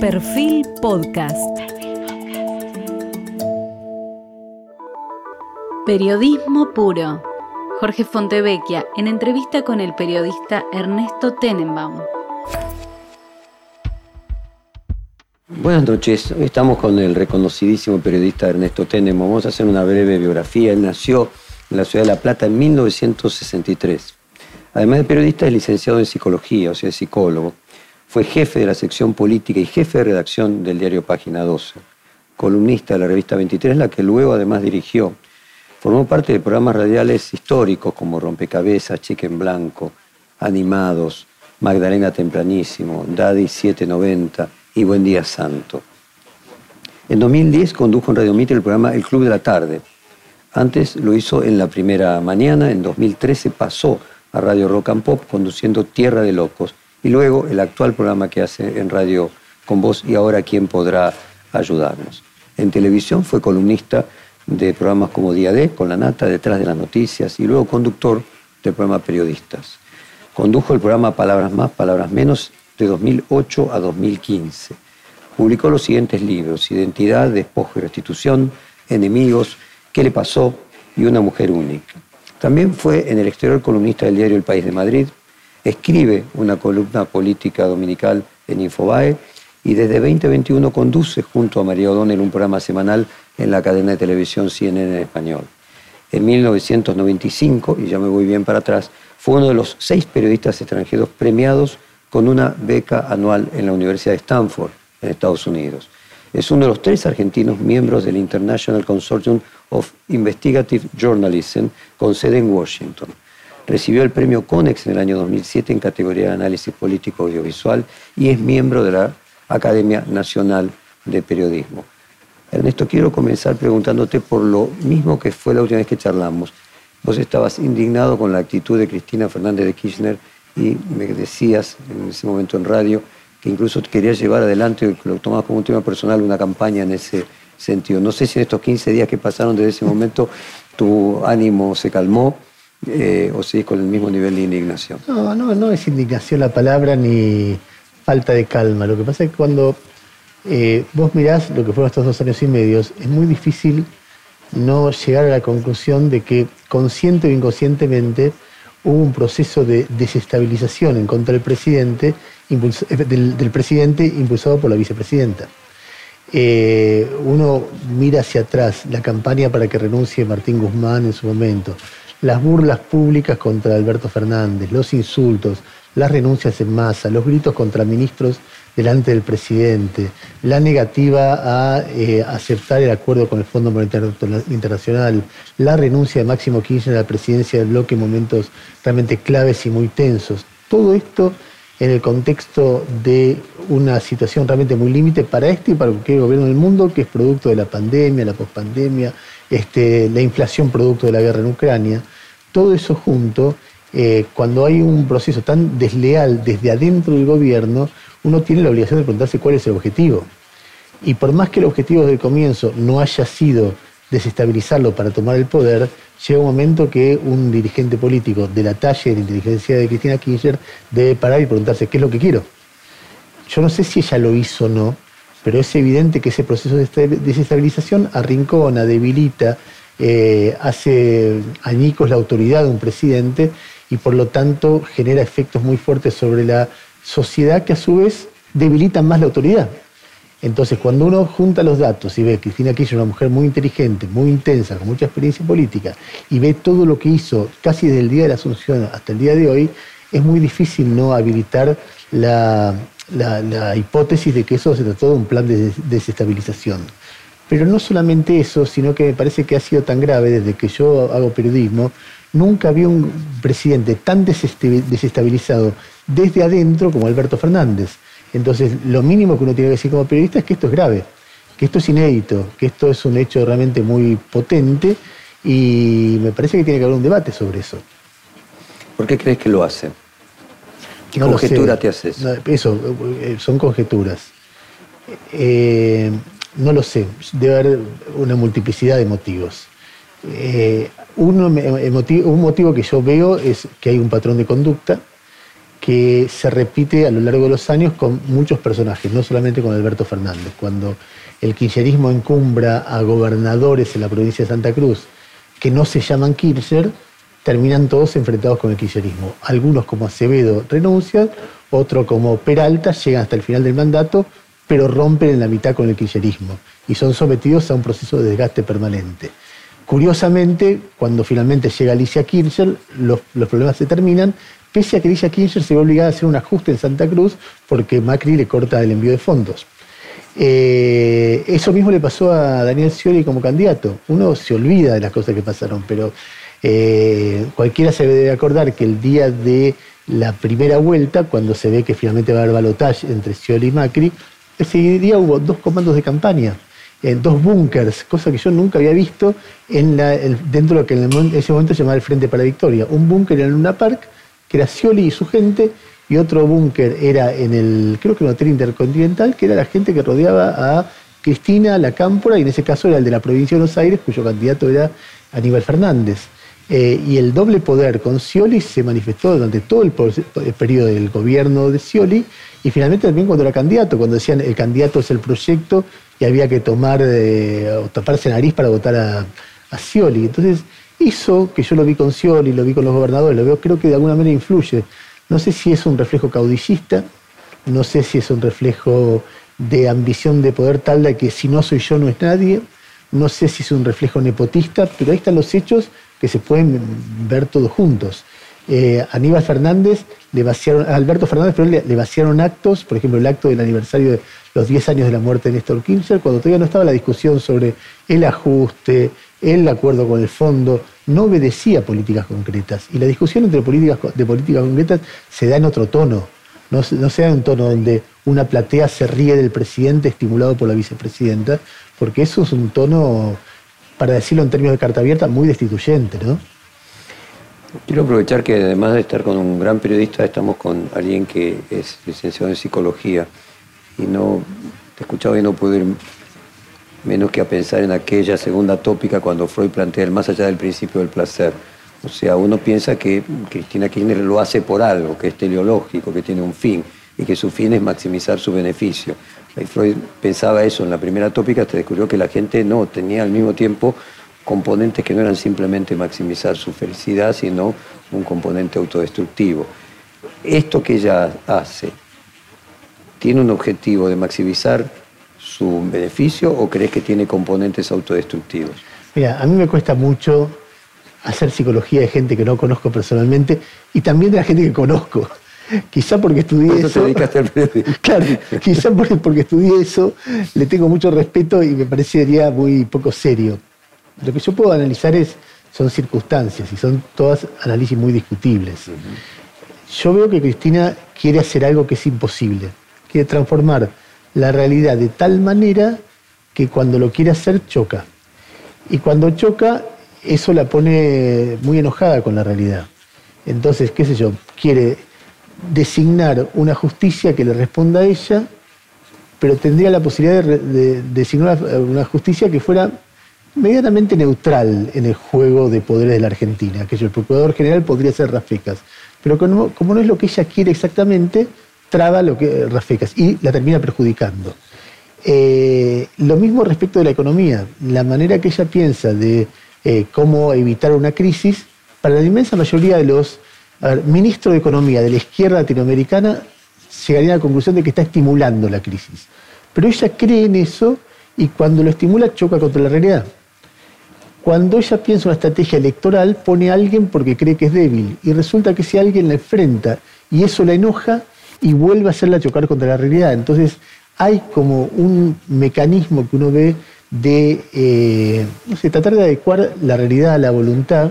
Perfil Podcast. Periodismo puro. Jorge Fontevecchia en entrevista con el periodista Ernesto Tenenbaum. Buenas noches, hoy estamos con el reconocidísimo periodista Ernesto Tenenbaum. Vamos a hacer una breve biografía. Él nació en la ciudad de La Plata en 1963. Además de periodista, es licenciado en psicología, o sea, es psicólogo. Fue jefe de la sección política y jefe de redacción del diario Página 12, columnista de la revista 23, la que luego además dirigió. Formó parte de programas radiales históricos como Rompecabezas, Chicken Blanco, Animados, Magdalena Tempranísimo, Daddy 790 y Buen Día Santo. En 2010 condujo en Radio Mitre el programa El Club de la Tarde. Antes lo hizo en la primera mañana, en 2013 pasó a Radio Rock and Pop conduciendo Tierra de Locos y luego el actual programa que hace en radio con vos y ahora quién podrá ayudarnos. En televisión fue columnista de programas como Día D, con la nata detrás de las noticias y luego conductor del programa Periodistas. Condujo el programa Palabras Más, Palabras Menos de 2008 a 2015. Publicó los siguientes libros, Identidad, Despojo y Restitución, Enemigos, ¿Qué le pasó? y Una mujer única. También fue en el exterior columnista del diario El País de Madrid, escribe una columna política dominical en Infobae y desde 2021 conduce junto a María O'Donnell un programa semanal en la cadena de televisión CNN en español. En 1995, y ya me voy bien para atrás, fue uno de los seis periodistas extranjeros premiados con una beca anual en la Universidad de Stanford, en Estados Unidos. Es uno de los tres argentinos miembros del International Consortium of Investigative Journalism con sede en Washington. Recibió el premio CONEX en el año 2007 en categoría de análisis político audiovisual y es miembro de la Academia Nacional de Periodismo. Ernesto, quiero comenzar preguntándote por lo mismo que fue la última vez que charlamos. Vos estabas indignado con la actitud de Cristina Fernández de Kirchner y me decías en ese momento en radio que incluso querías llevar adelante, lo tomabas como un tema personal, una campaña en ese sentido. No sé si en estos 15 días que pasaron desde ese momento tu ánimo se calmó eh, o si con el mismo nivel de indignación? No, no, no es indignación la palabra ni falta de calma. Lo que pasa es que cuando eh, vos mirás lo que fueron estos dos años y medio, es muy difícil no llegar a la conclusión de que consciente o inconscientemente hubo un proceso de desestabilización en contra del presidente, eh, del, presidente impulsado por la vicepresidenta. uno mira hacia atrás la campaña para que renuncie Martín Guzmán en su momento, las burlas públicas contra Alberto Fernández, los insultos, las renuncias en masa, los gritos contra ministros delante del presidente, la negativa a eh, aceptar el acuerdo con el Fondo Monetario Internacional, la renuncia de Máximo Kirchner a la presidencia del bloque en momentos realmente claves y muy tensos. Todo esto en el contexto de una situación realmente muy límite para este y para cualquier gobierno del mundo, que es producto de la pandemia, la pospandemia, este, la inflación producto de la guerra en Ucrania, todo eso junto, eh, cuando hay un proceso tan desleal desde adentro del gobierno, uno tiene la obligación de preguntarse cuál es el objetivo. Y por más que el objetivo desde el comienzo no haya sido desestabilizarlo para tomar el poder, llega un momento que un dirigente político de la talla de la inteligencia de Cristina Kirchner debe parar y preguntarse qué es lo que quiero. Yo no sé si ella lo hizo o no, pero es evidente que ese proceso de desestabilización arrincona, debilita, eh, hace añicos la autoridad de un presidente y por lo tanto genera efectos muy fuertes sobre la sociedad que a su vez debilitan más la autoridad. Entonces, cuando uno junta los datos y ve que Cristina Kirchner es una mujer muy inteligente, muy intensa, con mucha experiencia política, y ve todo lo que hizo casi desde el día de la Asunción hasta el día de hoy, es muy difícil no habilitar la, la, hipótesis de que eso se trató de un plan de desestabilización. Pero no solamente eso, sino que me parece que ha sido tan grave desde que yo hago periodismo, nunca había un presidente tan desestabilizado desde adentro como Alberto Fernández. Entonces, lo mínimo que uno tiene que decir como periodista es que esto es grave, que esto es inédito, que esto es un hecho realmente muy potente y me parece que tiene que haber un debate sobre eso. ¿Por qué crees que lo hace? ¿Qué conjetura te haces? eso, eh, son conjeturas. Eh, no lo sé, debe haber una multiplicidad de motivos. Eh, uno, un motivo que yo veo es que hay un patrón de conducta que se repite a lo largo de los años con muchos personajes, no solamente con Alberto Fernández. Cuando el kirchnerismo encumbra a gobernadores en la provincia de Santa Cruz que no se llaman Kirchner, terminan todos enfrentados con el kirchnerismo. Algunos como Acevedo renuncian, otros como Peralta llegan hasta el final del mandato, pero rompen en la mitad con el kirchnerismo y son sometidos a un proceso de desgaste permanente. Curiosamente, cuando finalmente llega Alicia Kirchner, los, problemas se terminan, pese a que Alicia Kirchner se ve obligada a hacer un ajuste en Santa Cruz porque Macri le corta el envío de fondos. Eh, eso mismo le pasó a Daniel Scioli como candidato. Uno se olvida de las cosas que pasaron, pero eh, cualquiera se debe acordar que el día de la primera vuelta, cuando se ve que finalmente va a haber balotaje entre Scioli y Macri, ese día hubo dos comandos de campaña, en dos búnkers, cosa que yo nunca había visto en dentro de lo que en ese momento se llamaba el Frente para la Victoria. Un búnker en Luna Park, que era Scioli y su gente, y otro búnker era en el, creo que en el Hotel Intercontinental, que era la gente que rodeaba a Cristina, la Cámpora, y en ese caso era el de la provincia de Buenos Aires, cuyo candidato era Aníbal Fernández. Eh, y el doble poder con Scioli se manifestó durante todo el, periodo del gobierno de Scioli y finalmente también cuando era candidato, cuando decían el candidato es el proyecto y había que tomar eh, o taparse nariz para votar a, a, Scioli. Entonces, eso que yo lo vi con Scioli, lo vi con los gobernadores, lo veo, creo que de alguna manera influye. No sé si es un reflejo caudillista, no sé si es un reflejo de ambición de poder tal de que si no soy yo no es nadie, no sé si es un reflejo nepotista, pero ahí están los hechos que se pueden ver todos juntos. Eh, Aníbal Fernández le vaciaron, a Alberto Fernández le, vaciaron actos, por ejemplo, el acto del aniversario de los 10 años de la muerte de Néstor Kirchner, cuando todavía no estaba la discusión sobre el ajuste, el acuerdo con el fondo, no obedecía políticas concretas. Y la discusión entre políticas, de políticas concretas se da en otro tono, no, no se da en un tono donde una platea se ríe del presidente estimulado por la vicepresidenta, porque eso es un tono para decirlo en términos de carta abierta, muy destituyente, ¿no? Quiero aprovechar que además de estar con un gran periodista, estamos con alguien que es licenciado en psicología y no te he escuchado y no puedo ir menos que a pensar en aquella segunda tópica cuando Freud plantea el más allá del principio del placer. O sea, uno piensa que Cristina Kirchner lo hace por algo, que es teleológico, que tiene un fin y que su fin es maximizar su beneficio. Y Freud pensaba eso en la primera tópica hasta descubrió que la gente no tenía al mismo tiempo componentes que no eran simplemente maximizar su felicidad, sino un componente autodestructivo. Esto que ella hace, ¿tiene un objetivo de maximizar su beneficio o crees que tiene componentes autodestructivos? Mira, a mí me cuesta mucho hacer psicología de gente que no conozco personalmente y también de la gente que conozco. Quizá porque estudié eso. claro, quizá porque, porque estudié eso, le tengo mucho respeto y me parecería muy poco serio. Lo que yo puedo analizar es, son circunstancias y son todas análisis muy discutibles. Yo veo que Cristina quiere hacer algo que es imposible. Quiere transformar la realidad de tal manera que cuando lo quiere hacer choca. Y cuando choca, eso la pone muy enojada con la realidad. Entonces, qué sé yo, quiere designar una justicia que le responda a ella, pero tendría la posibilidad de, designar una justicia que fuera medianamente neutral en el juego de poderes de la Argentina, que el procurador general podría ser Rafecas, pero como, no es lo que ella quiere exactamente, traba lo que Rafecas y la termina perjudicando. Eh, lo mismo respecto de la economía, la manera que ella piensa de eh, cómo evitar una crisis, para la inmensa mayoría de los a ver, ministro de Economía de la izquierda latinoamericana llegaría a la conclusión de que está estimulando la crisis. Pero ella cree en eso y cuando lo estimula choca contra la realidad. Cuando ella piensa una estrategia electoral, pone a alguien porque cree que es débil y resulta que si alguien la enfrenta y eso la enoja y vuelve a hacerla chocar contra la realidad. Entonces hay como un mecanismo que uno ve de, eh, no sé, tratar de adecuar la realidad a la voluntad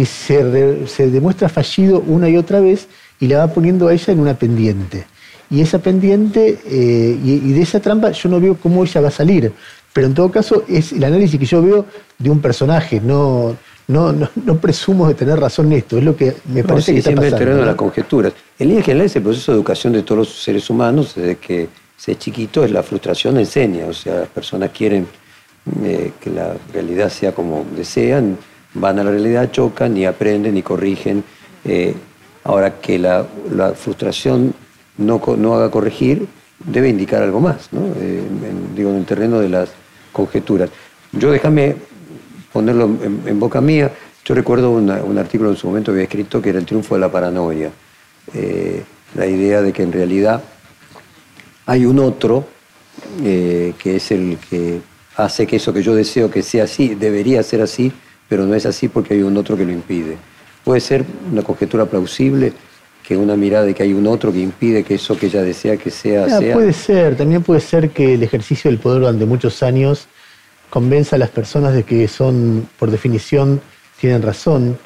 que se, demuestra fallido una y otra vez y la va poniendo a ella en una pendiente. Y esa pendiente eh, y, de esa trampa yo no veo cómo ella va a salir. Pero en todo caso es el análisis que yo veo de un personaje, no, no, no, presumo de tener razón en esto, es lo que me parece que está siempre pasando. ¿no? las conjeturas. En línea general ese proceso de educación de todos los seres humanos, desde que se es chiquito, es la frustración enseña, o sea, las personas quieren eh, que la realidad sea como desean, van a la realidad, chocan y aprenden y corrigen. Eh, Ahora, que la, frustración no, no, haga corregir debe indicar algo más, ¿no? Eh, digo, en el terreno de las conjeturas. Yo déjame ponerlo en, boca mía. Yo recuerdo un artículo en su momento que había escrito que era el triunfo de la paranoia. Eh, la idea de que en realidad hay un otro que es el que hace que eso que yo deseo que sea así, debería ser así, pero no es así porque hay un otro que lo impide. Puede ser una conjetura plausible que una mirada de que hay un otro que impide que eso que ella desea que sea, sea. Puede ser, también puede ser que el ejercicio del poder durante muchos años convenza a las personas de que son, por definición, tienen razón.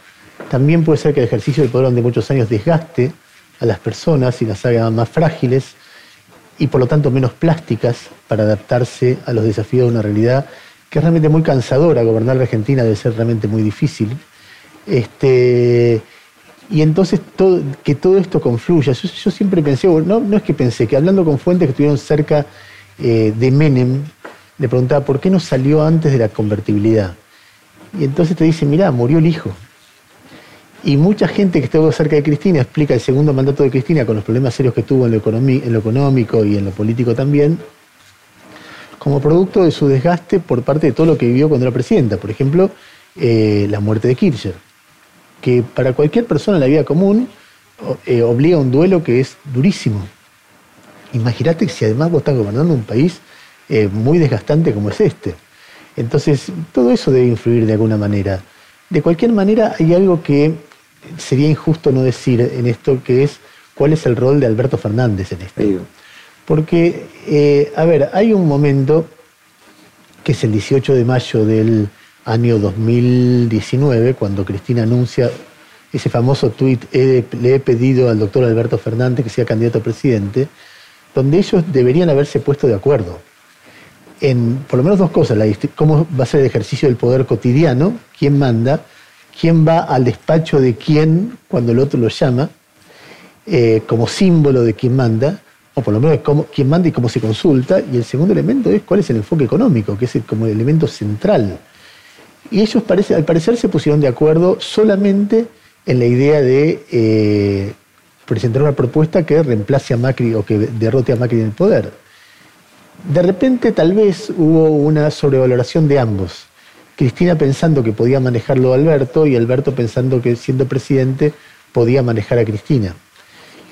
También puede ser que el ejercicio del poder durante muchos años desgaste a las personas y las haga más frágiles y por lo tanto menos plásticas para adaptarse a los desafíos de una realidad que es realmente muy cansadora. Gobernar la Argentina debe ser realmente muy difícil. Este, y entonces que todo esto confluya. Yo, siempre pensé, no, no es que pensé, que hablando con fuentes que estuvieron cerca eh, de Menem, le preguntaba por qué no salió antes de la convertibilidad. Y entonces te dice, mirá, murió el hijo. Y mucha gente que estuvo cerca de Cristina explica el segundo mandato de Cristina con los problemas serios que tuvo en lo, en lo económico y en lo político también, como producto de su desgaste por parte de todo lo que vivió cuando era presidenta. Por ejemplo, eh, la muerte de Kirchner, que para cualquier persona en la vida común eh, obliga a un duelo que es durísimo. Imagínate si además vos estás gobernando un país eh, muy desgastante como es este. Entonces, todo eso debe influir de alguna manera. De cualquier manera, hay algo que sería injusto no decir en esto, que es cuál es el rol de Alberto Fernández en esto. Porque, eh, a ver, hay un momento, que es el 18 de mayo del año 2019, cuando Cristina anuncia ese famoso tuit, le he pedido al doctor Alberto Fernández que sea candidato a presidente, donde ellos deberían haberse puesto de acuerdo en por lo menos dos cosas, cómo va a ser el ejercicio del poder cotidiano, quién manda, quién va al despacho de quién cuando el otro lo llama, eh, como símbolo de quién manda, o por lo menos cómo, quién manda y cómo se consulta, y el segundo elemento es cuál es el enfoque económico, que es como el elemento central. Y ellos al parecer se pusieron de acuerdo solamente en la idea de eh, presentar una propuesta que reemplace a Macri o que derrote a Macri en el poder. De repente tal vez hubo una sobrevaloración de ambos. Cristina pensando que podía manejarlo Alberto y Alberto pensando que siendo presidente podía manejar a Cristina.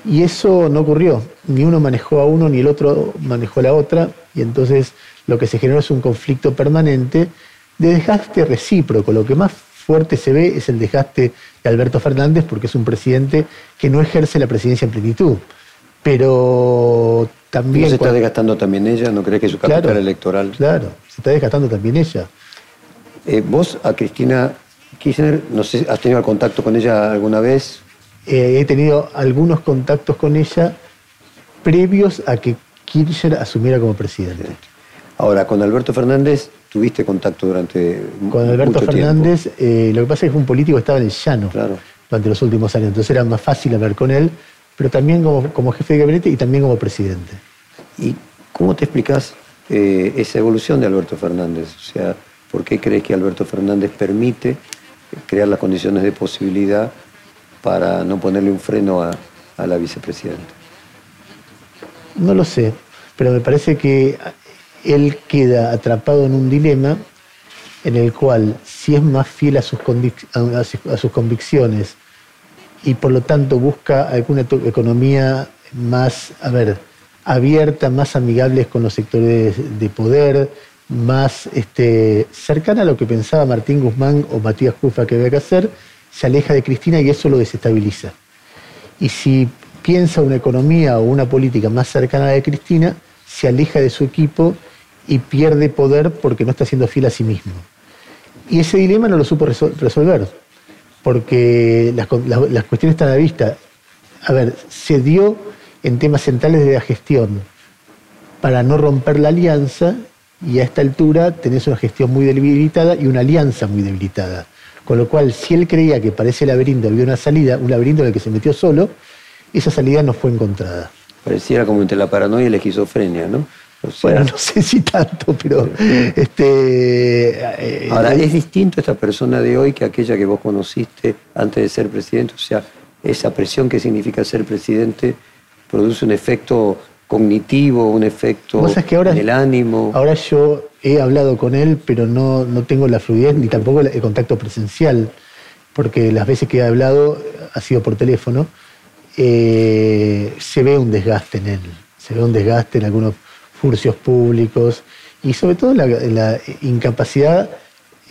Y eso no ocurrió. Ni uno manejó a uno ni el otro manejó a la otra. Y entonces lo que se generó es un conflicto permanente de desgaste recíproco. Lo que más fuerte se ve es el desgaste de Alberto Fernández porque es un presidente que no ejerce la presidencia en plenitud. Pero también... ¿No se está desgastando también ella? ¿No cree que su capital electoral? Claro, se está desgastando también ella. Eh, vos a Cristina Kirchner, no sé, ¿has tenido contacto con ella alguna vez? Eh, he tenido algunos contactos con ella previos a que Kirchner asumiera como presidente. Ahora, con Alberto Fernández tuviste contacto durante Con Alberto Fernández, eh, lo que pasa es que fue un político que estaba en el llano durante los últimos años, entonces era más fácil hablar con él, pero también como, jefe de gabinete y también como presidente. ¿Y cómo te explicas esa evolución de Alberto Fernández? O sea, ¿Por qué crees que Alberto Fernández permite crear las condiciones de posibilidad para no ponerle un freno a, la vicepresidenta? No lo sé, pero me parece que él queda atrapado en un dilema en el cual si es más fiel a sus, a sus, convicciones y por lo tanto busca alguna economía más, a ver, abierta, más amigable con los sectores de poder, más este, cercana a lo que pensaba Martín Guzmán o Matías Cufa que había que hacer, se aleja de Cristina y eso lo desestabiliza. Y si piensa una economía o una política más cercana a la de Cristina, se aleja de su equipo y pierde poder porque no está siendo fiel a sí mismo. Y ese dilema no lo supo resolver, porque las, cuestiones están a la vista. A ver, se dio en temas centrales de la gestión para no romper la alianza y a esta altura tenés una gestión muy debilitada y una alianza muy debilitada. Con lo cual, si él creía que para ese laberinto había una salida, un laberinto en el que se metió solo, esa salida no fue encontrada. Pareciera como entre la paranoia y la esquizofrenia, ¿no? bueno, no sé si tanto, pero... este, Ahora, ¿es distinto esta persona de hoy que aquella que vos conociste antes de ser presidente? O sea, esa presión que significa ser presidente produce un efecto cognitivo, un efecto en el ánimo. Ahora yo he hablado con él, pero no, no tengo la fluidez ni tampoco el contacto presencial, porque las veces que he hablado ha sido por teléfono. Eh, se ve un desgaste en él, se ve un desgaste en algunos furcios públicos y sobre todo la, la incapacidad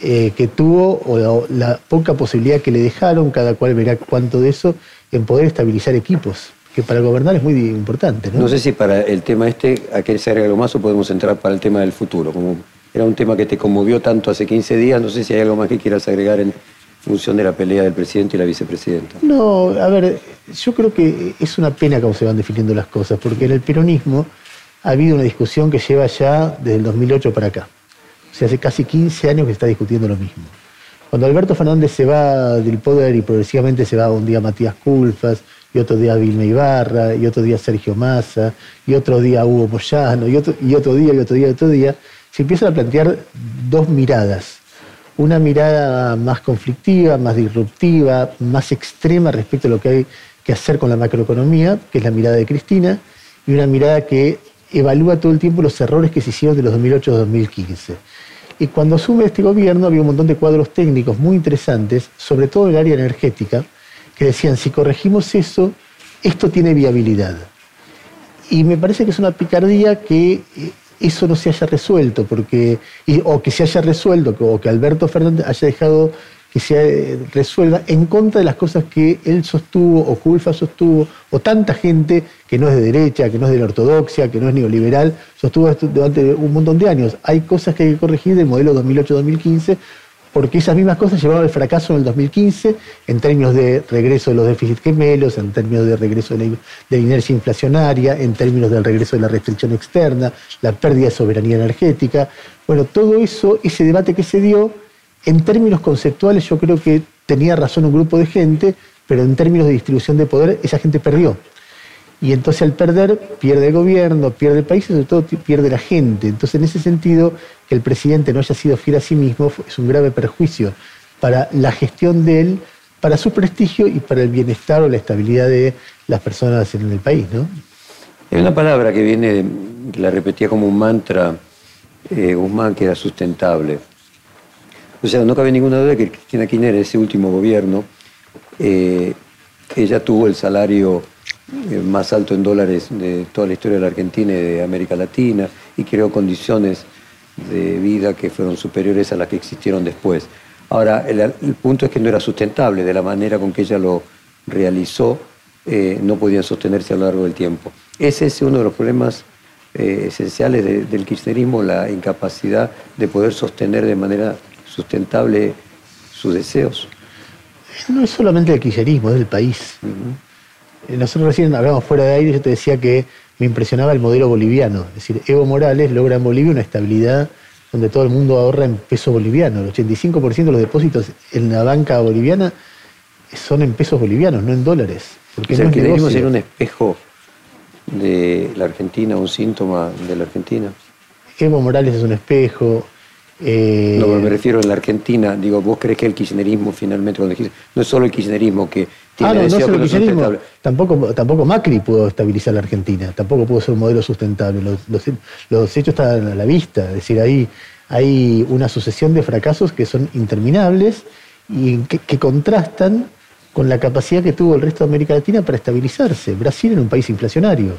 eh, que tuvo o la, poca posibilidad que le dejaron, cada cual verá cuánto de eso, en poder estabilizar equipos, que para gobernar es muy importante. No, no sé si para el tema este, a que se agrega algo más o podemos entrar para el tema del futuro. Como era un tema que te conmovió tanto hace 15 días, no sé si hay algo más que quieras agregar en función de la pelea del presidente y la vicepresidenta. No, a ver, yo creo que es una pena cómo se van definiendo las cosas, porque en el peronismo ha habido una discusión que lleva ya desde el 2008 para acá. O sea, hace casi 15 años que se está discutiendo lo mismo. Cuando Alberto Fernández se va del poder y progresivamente se va un día Matías Culfas, y otro día Vilma Ibarra, y otro día Sergio Massa, y otro día Hugo Moyano, y otro, día, y otro día, y otro día, se empiezan a plantear dos miradas. Una mirada más conflictiva, más disruptiva, más extrema respecto a lo que hay que hacer con la macroeconomía, que es la mirada de Cristina, y una mirada que evalúa todo el tiempo los errores que se hicieron de los 2008 a 2015. Y cuando asume este gobierno había un montón de cuadros técnicos muy interesantes, sobre todo en el área energética, que decían, si corregimos eso, esto tiene viabilidad. Y me parece que es una picardía que eh, eso no se haya resuelto, porque, o que se haya resuelto, o que Alberto Fernández haya dejado que se resuelva en contra de las cosas que él sostuvo o Culfa sostuvo, o tanta gente que no es de derecha, que no es de la ortodoxia, que no es neoliberal, sostuvo durante un montón de años. Hay cosas que hay que corregir del modelo 2008-2015 porque esas mismas cosas llevaron al fracaso en el 2015 en términos de regreso de los déficits gemelos, en términos de regreso de la, inercia inflacionaria, en términos del regreso de la restricción externa, la pérdida de soberanía energética. Bueno, todo eso, ese debate que se dio, en términos conceptuales yo creo que tenía razón un grupo de gente, pero en términos de distribución de poder esa gente perdió. Y entonces al perder, pierde el gobierno, pierde el país y sobre todo pierde la gente. Entonces en ese sentido, que el presidente no haya sido fiel a sí mismo es un grave perjuicio para la gestión de él, para su prestigio y para el bienestar o la estabilidad de las personas en el país. ¿no? Hay una palabra que viene, que la repetía como un mantra eh, Guzmán, que era sustentable. O sea, no cabe ninguna duda que Cristina Kirchner, ese último gobierno, eh, ella tuvo el salario más alto en dólares de toda la historia de la Argentina y de América Latina y creó condiciones de vida que fueron superiores a las que existieron después. Ahora, el, punto es que no era sustentable, de la manera con que ella lo realizó, eh, no podían sostenerse a lo largo del tiempo. Ese es uno de los problemas esenciales del kirchnerismo, la incapacidad de poder sostener de manera sustentable sus deseos. No es solamente el kirchnerismo, es del país. Eh, nosotros recién hablamos fuera de aire y yo te decía que me impresionaba el modelo boliviano. Es decir, Evo Morales logra en Bolivia una estabilidad donde todo el mundo ahorra en peso boliviano. El 85% de los depósitos en la banca boliviana son en pesos bolivianos, no en dólares. Porque no el kirchnerismo ser un espejo de la Argentina, un síntoma de la Argentina. Evo Morales es un espejo, eh, no, me refiero en la Argentina. Digo, ¿vos crees que el kirchnerismo finalmente, cuando dijiste, no es solo el kirchnerismo que ah, no, no el kirchnerismo. Tampoco, tampoco Macri pudo estabilizar la Argentina, tampoco pudo ser un modelo sustentable. Los, hechos están a la vista, es decir, hay, hay una sucesión de fracasos que son interminables y que, contrastan con la capacidad que tuvo el resto de América Latina para estabilizarse. Brasil era un país inflacionario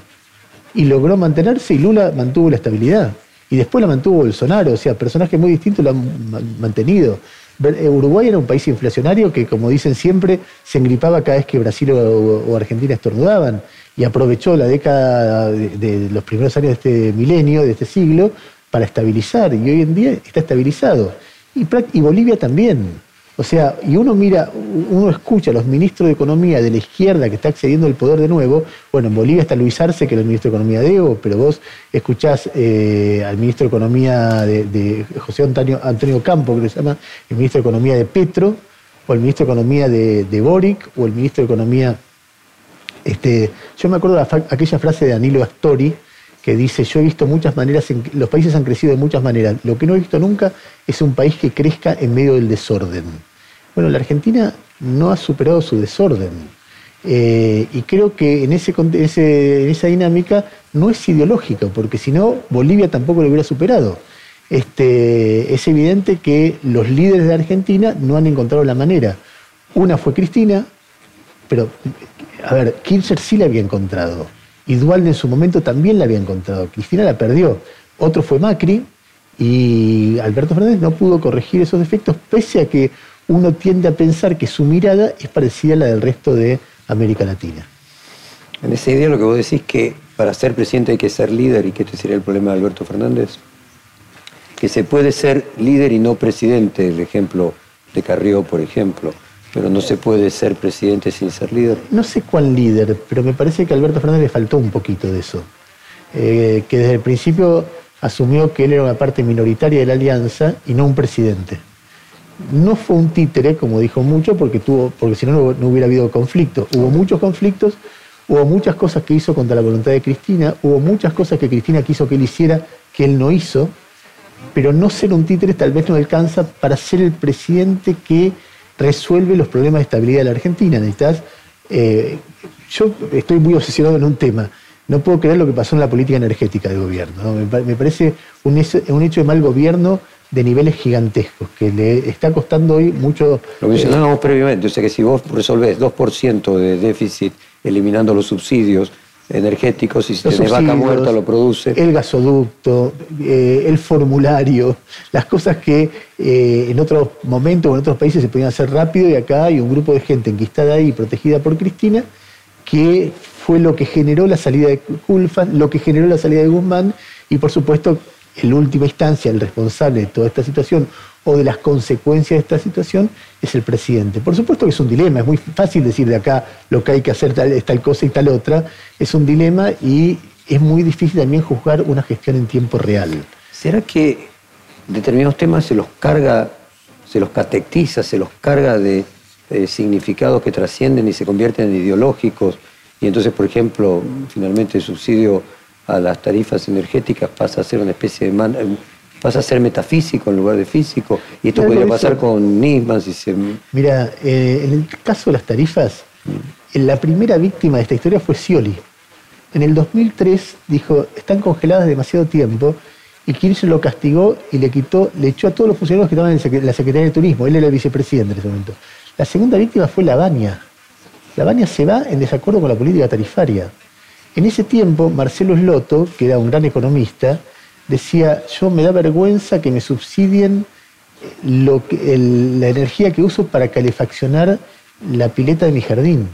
y logró mantenerse y Lula mantuvo la estabilidad y después la mantuvo Bolsonaro, o sea, personajes muy distintos lo han mantenido. Eh, Uruguay era un país inflacionario que, como dicen siempre, se engripaba cada vez que Brasil o, Argentina estornudaban y aprovechó la década de, los primeros años de este milenio, de este siglo, para estabilizar y hoy en día está estabilizado. y Bolivia también. O sea, y uno mira, uno escucha a los ministros de Economía de la izquierda que está accediendo al poder de nuevo. Bueno, en Bolivia está Luis Arce, que es el ministro de Economía de Evo, pero vos escuchás eh, al ministro de Economía de, José Antonio, Antonio Campo, que se llama el ministro de Economía de Petro, o el ministro de Economía de, Boric, o el ministro de Economía. Este, yo me acuerdo de aquella frase de Danilo Astori, que dice, yo he visto muchas maneras, los países han crecido de muchas maneras, lo que no he visto nunca es un país que crezca en medio del desorden. Bueno, la Argentina no ha superado su desorden. Eh, y creo que en, ese, en esa dinámica no es ideológica, porque si no, Bolivia tampoco lo hubiera superado. Este, es evidente que los líderes de Argentina no han encontrado la manera. Una fue Cristina, pero, a ver, Kirchner sí la había encontrado. Y Dualde en su momento también la había encontrado. Cristina la perdió. Otro fue Macri y Alberto Fernández no pudo corregir esos defectos, pese a que uno tiende a pensar que su mirada es parecida a la del resto de América Latina. En esa idea lo que vos decís que para ser presidente hay que ser líder y que este sería el problema de Alberto Fernández, que se puede ser líder y no presidente, el ejemplo de Carrió, por ejemplo, pero no se puede ser presidente sin ser líder. No sé cuál líder, pero me parece que a Alberto Fernández le faltó un poquito de eso, eh, que desde el principio asumió que él era una parte minoritaria de la alianza y no un presidente no fue un títere, como dijo mucho, porque, tuvo, porque si no, no hubiera habido conflicto. Hubo muchos conflictos, hubo muchas cosas que hizo contra la voluntad de Cristina, hubo muchas cosas que Cristina quiso que él hiciera que él no hizo, pero no ser un títere tal vez no alcanza para ser el presidente que resuelve los problemas de estabilidad de la Argentina. Necesitas, eh, yo estoy muy obsesionado en un tema. No puedo creer lo que pasó en la política energética del gobierno. Me, parece un hecho de mal gobierno de niveles gigantescos, que le está costando hoy mucho... Lo mencionábamos previamente, o sea que si vos resolvés 2% de déficit eliminando los subsidios energéticos y si tenés vaca muerta lo produce... El gasoducto, eh, el formulario, las cosas que eh, en otros momentos o en otros países se podían hacer rápido y acá hay un grupo de gente enquistada ahí, protegida por Cristina, que fue lo que generó la salida de Culfan, lo que generó la salida de Guzmán y por supuesto en última instancia el responsable de toda esta situación o de las consecuencias de esta situación es el presidente. Por supuesto que es un dilema, es muy fácil decir de acá lo que hay que hacer tal, tal cosa y tal otra, es un dilema y es muy difícil también juzgar una gestión en tiempo real. ¿Será que determinados temas se los carga, se los catectiza, se los carga de, de significados que trascienden y se convierten en ideológicos? Y entonces, por ejemplo, finalmente el subsidio a las tarifas energéticas pasa a ser una especie de... Eh, pasa a ser metafísico en lugar de físico. Y esto podría pasar con Nisman si se... Mira, eh, en el caso de las tarifas, la primera víctima de esta historia fue Scioli. En el 2003 dijo, están congeladas demasiado tiempo, y Kirchner lo castigó y le quitó, le echó a todos los funcionarios que estaban en la Secretaría de Turismo. Él era el vicepresidente en ese momento. La segunda víctima fue La Baña. La Baña se va en desacuerdo con la política tarifaria. En ese tiempo, Marcelo Sloto, que era un gran economista, decía, yo me da vergüenza que me subsidien eh, la energía que uso para calefaccionar la pileta de mi jardín.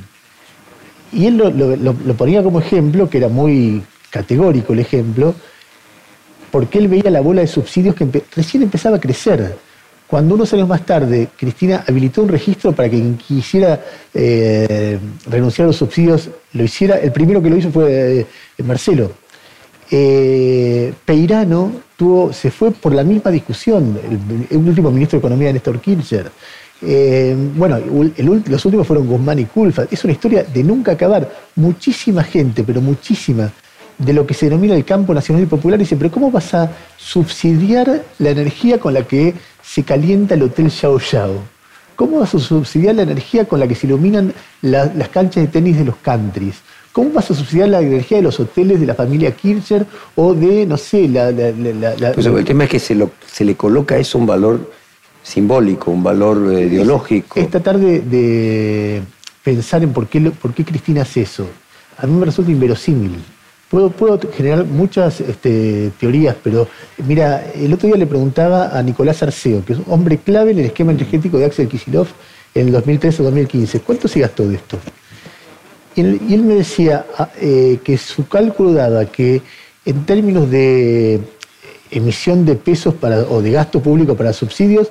Y él lo, ponía como ejemplo, que era muy categórico el ejemplo, porque él veía la bola de subsidios que recién empezaba a crecer. Cuando unos años más tarde, Cristina habilitó un registro para que quien quisiera eh, renunciar a los subsidios lo hiciera, el primero que lo hizo fue eh, Marcelo. Eh, Peirano tuvo, se fue por la misma discusión, el, último ministro de Economía, Néstor Kirchner. bueno, los últimos fueron Guzmán y Culfa. Es una historia de nunca acabar. Muchísima gente, pero muchísima, de lo que se denomina el campo nacional y popular, dice, pero ¿cómo vas a subsidiar la energía con la que se calienta el Hotel Xiao Xiao? ¿Cómo vas a subsidiar la energía con la que se iluminan las canchas de tenis de los countries? ¿Cómo vas a subsidiar la energía de los hoteles de la familia Kircher o de, no sé, la... pues el tema es que se, se le coloca eso un valor simbólico, un valor eh, ideológico. Es, tratar de, pensar en por qué, por qué Cristina hace eso. A mí me resulta inverosímil. Puedo, generar muchas este, teorías, pero mira, el otro día le preguntaba a Nicolás Arceo, que es un hombre clave en el esquema energético de Axel Kicillof en el 2013 o 2015, ¿cuánto se gastó de esto? Y él, me decía ah, eh, que su cálculo daba que en términos de emisión de pesos para, o de gasto público para subsidios,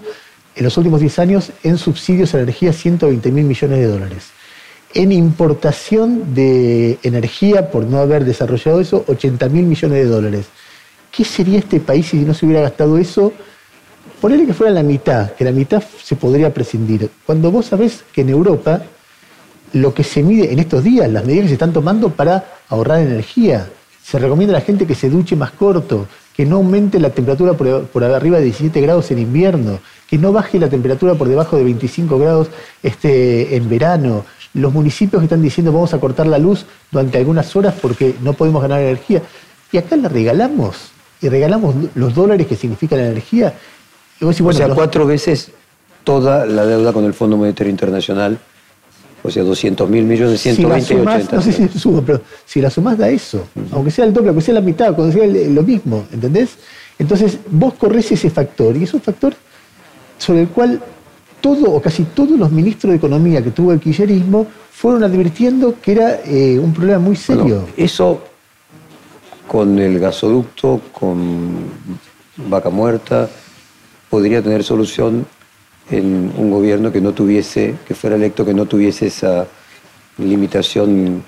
en los últimos 10 años, en subsidios a la energía, 120 mil millones de dólares en importación de energía, por no haber desarrollado eso, 80 mil millones de dólares. ¿Qué sería este país si no se hubiera gastado eso? Ponerle que fuera la mitad, que la mitad se podría prescindir. Cuando vos sabés que en Europa lo que se mide en estos días, las medidas que se están tomando para ahorrar energía, se recomienda a la gente que se duche más corto, que no aumente la temperatura por, arriba de 17 grados en invierno, que no baje la temperatura por debajo de 25 grados este, en verano, los municipios que están diciendo vamos a cortar la luz durante algunas horas porque no podemos ganar energía. Y acá la regalamos, y regalamos los dólares que significa la energía. o sea, cuatro veces toda la deuda con el Fondo Monetario Internacional, o sea, 200 mil millones, 120 si y 80. No sé si subo, pero si la sumás da eso, aunque sea el doble, aunque sea la mitad, aunque sea lo mismo, ¿entendés? Entonces vos corres ese factor, y es un factor sobre el cual todo o casi todos los ministros de Economía que tuvo el kirchnerismo fueron advirtiendo que era eh, un problema muy serio. eso con el gasoducto, con vaca muerta, podría tener solución en un gobierno que no tuviese, que fuera electo, que no tuviese esa limitación,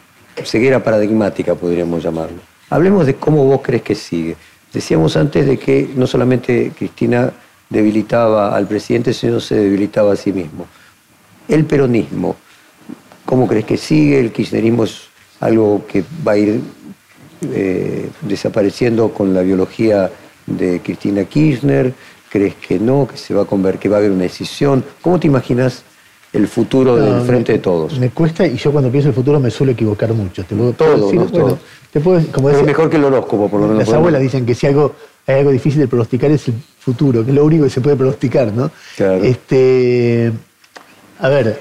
ceguera paradigmática, podríamos llamarlo. Hablemos de cómo vos crees que sigue. Decíamos antes de que no solamente Cristina debilitaba al presidente, sino se debilitaba a sí mismo. El peronismo, ¿cómo crees que sigue? El kirchnerismo es algo que va a ir eh, desapareciendo con la biología de Cristina Kirchner. ¿Crees que no, que se va a convertir, que va a haber una decisión? ¿Cómo te imaginas el futuro del frente de todos? Me cuesta, y yo cuando pienso el futuro me suelo equivocar mucho. Te puedo, todo, Pero mejor que el horóscopo, por lo menos. Las abuelas dicen que si algo, hay algo difícil de pronosticar es el futuro, que es lo único que se puede pronosticar, ¿no? Claro. Este, a ver,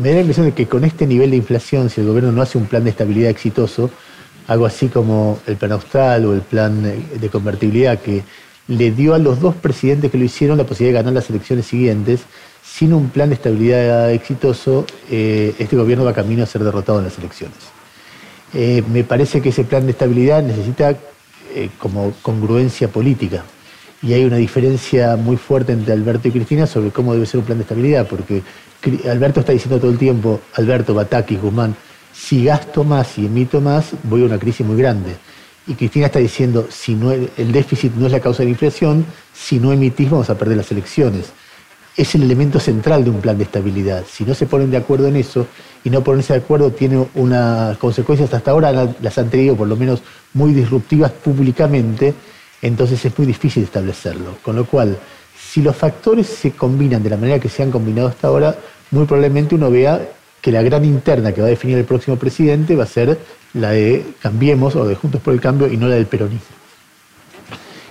me da la impresión de que con este nivel de inflación, si el gobierno no hace un plan de estabilidad exitoso, algo así como el plan austral o el plan de convertibilidad que le dio a los dos presidentes que lo hicieron la posibilidad de ganar las elecciones siguientes. Sin un plan de estabilidad exitoso, eh, este gobierno va camino a ser derrotado en las elecciones. Eh, me parece que ese plan de estabilidad necesita eh, como congruencia política. Y hay una diferencia muy fuerte entre Alberto y Cristina sobre cómo debe ser un plan de estabilidad, porque Alberto está diciendo todo el tiempo, Alberto, Bataki, Guzmán, si gasto más y emito más, voy a una crisis muy grande. Y Cristina está diciendo, si no, el déficit no es la causa de la inflación, si no emitís vamos a perder las elecciones. Es el elemento central de un plan de estabilidad. Si no se ponen de acuerdo en eso y no ponerse de acuerdo tiene unas consecuencias hasta ahora, las han tenido por lo menos muy disruptivas públicamente, entonces es muy difícil establecerlo. Con lo cual, si los factores se combinan de la manera que se han combinado hasta ahora, muy probablemente uno vea que la gran interna que va a definir el próximo presidente va a ser la de Cambiemos o de Juntos por el Cambio y no la del peronismo.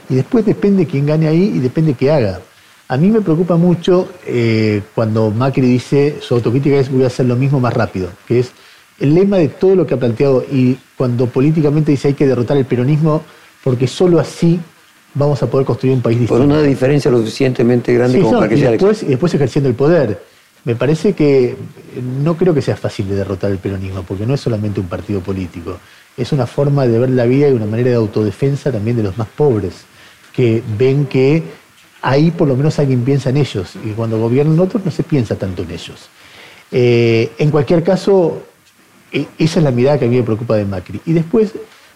Y después depende quién gane ahí y depende qué haga. A mí me preocupa mucho eh, cuando Macri dice, su autocrítica es voy a hacer lo mismo más rápido, que es el lema de todo lo que ha planteado y cuando políticamente dice hay que derrotar el peronismo porque solo así vamos a poder construir un país distinto. Por una diferencia lo suficientemente grande como para que sea... Después, y después ejerciendo el poder. Me parece que no creo que sea fácil de derrotar el peronismo, porque no es solamente un partido político, es una forma de ver la vida y una manera de autodefensa también de los más pobres, que ven que ahí por lo menos alguien piensa en ellos, y cuando gobiernan otros no se piensa tanto en ellos. Eh, en cualquier caso, e, esa es la mirada que a mí me preocupa de Macri. Y después,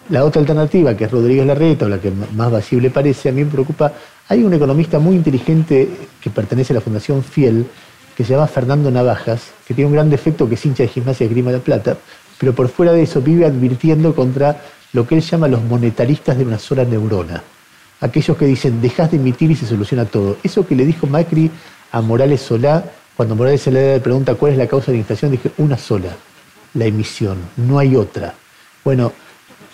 la otra alternativa, que es Rodríguez Larreta, o la que más vasible parece, a mí me preocupa, hay un economista muy inteligente que pertenece a la Fundación Fiel, que se llama Fernando Navajas, que tiene un gran defecto que es hincha de gimnasia de Grima de Plata, pero por fuera de eso vive advirtiendo contra lo que él llama los monetaristas de una sola neurona. Aquellos que dicen, dejas de emitir y se soluciona todo. Eso que le dijo Macri a Morales Solá, cuando Morales Solá le pregunta cuál es la causa de la inflación, dije, una sola, la emisión, no hay otra. Bueno,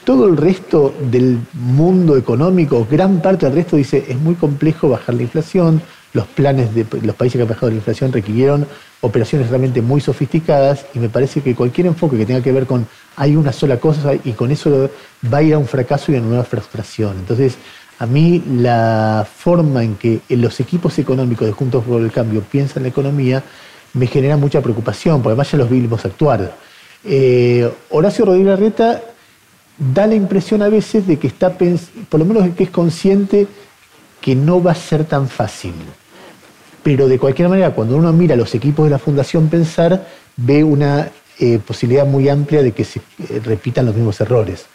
todo el resto del mundo económico, gran parte del resto dice, es muy complejo bajar la inflación, los planes de los países que han bajado la inflación requirieron operaciones realmente muy sofisticadas y me parece que cualquier enfoque que tenga que ver con hay una sola cosa y con eso va a ir a un fracaso y a una nueva frustración. Entonces, a mí la forma en que los equipos económicos de Juntos por el Cambio piensan la economía me genera mucha preocupación, porque además ya los vimos actuar. Eh, Horacio Rodríguez Larreta da la impresión a veces de que está, por lo menos que es consciente que no va a ser tan fácil pero de cualquier manera, cuando uno mira los equipos de la Fundación Pensar, ve una eh, posibilidad muy amplia de que se eh, repitan los mismos errores.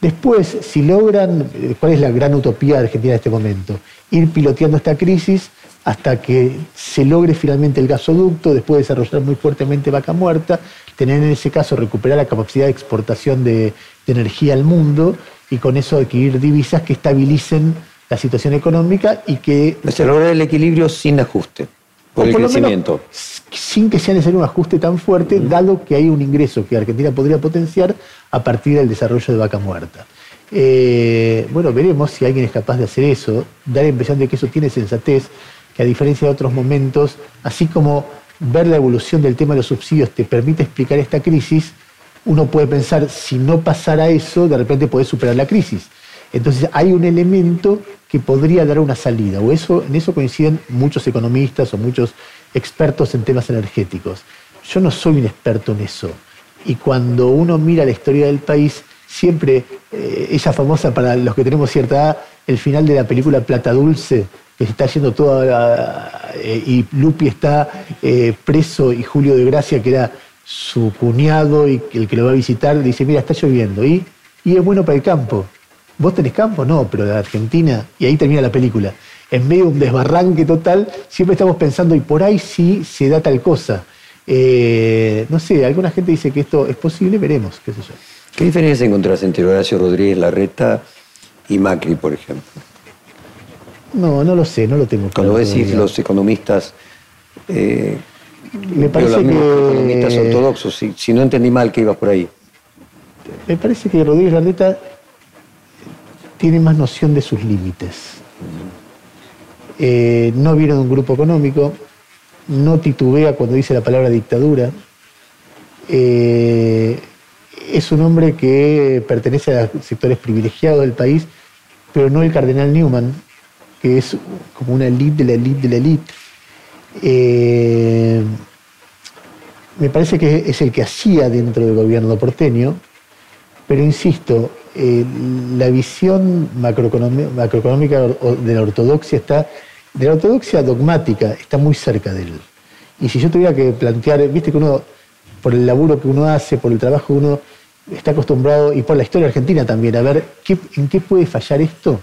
Después, si logran, eh, ¿cuál es la gran utopía de Argentina en este momento? Ir piloteando esta crisis hasta que se logre finalmente el gasoducto, después desarrollar muy fuertemente vaca muerta, tener en ese caso recuperar la capacidad de exportación de, de energía al mundo y con eso adquirir divisas que estabilicen la situación económica y que... Se lograr el equilibrio sin ajuste. Por el por lo menos, crecimiento. sin que sea necesario un ajuste tan fuerte, dado que hay un ingreso que Argentina podría potenciar a partir del desarrollo de vaca muerta. Eh, bueno, veremos si alguien es capaz de hacer eso, da la impresión de que eso tiene sensatez, que a diferencia de otros momentos, así como ver la evolución del tema de los subsidios te permite explicar esta crisis, uno puede pensar, si no pasara eso, de repente podés superar la crisis. Entonces hay un elemento que podría dar una salida, o eso, en eso coinciden muchos economistas o muchos expertos en temas energéticos. Yo no soy un experto en eso. Y cuando uno mira la historia del país, siempre eh, esa famosa para los que tenemos cierta edad, el final de la película Plata Dulce, que se está yendo toda eh, y Lupi está eh, preso y Julio de Gracia, que era su cuñado y el que lo va a visitar, le dice, mira, está lloviendo y, y es bueno para el campo. ¿Vos tenés campo? No, pero de Argentina, y ahí termina la película. En medio de un desbarranque total, siempre estamos pensando, y por ahí sí se da tal cosa. Eh, no sé, alguna gente dice que esto es posible, veremos, qué sé yo. ¿Qué diferencia encontrás entre Horacio Rodríguez Larreta y Macri, por ejemplo? No, no lo sé, no lo tengo Cuando claro vos decís los economistas, eh, Me parece los que- economistas ortodoxos, si, si no entendí mal que ibas por ahí. Me parece que Rodríguez Larreta tiene más noción de sus límites. Eh, no viene de un grupo económico, no titubea cuando dice la palabra dictadura. Eh, es un hombre que pertenece a sectores privilegiados del país, pero no el cardenal Newman, que es como una elite de la elite de la elite. Eh, me parece que es el que hacía dentro del gobierno porteño, pero insisto, eh, la visión macroeconómica de la ortodoxia está, de la ortodoxia dogmática, está muy cerca de él. Y si yo tuviera que plantear, viste que uno, por el laburo que uno hace, por el trabajo que uno está acostumbrado, y por la historia argentina también, a ver ¿qué- en qué puede fallar esto,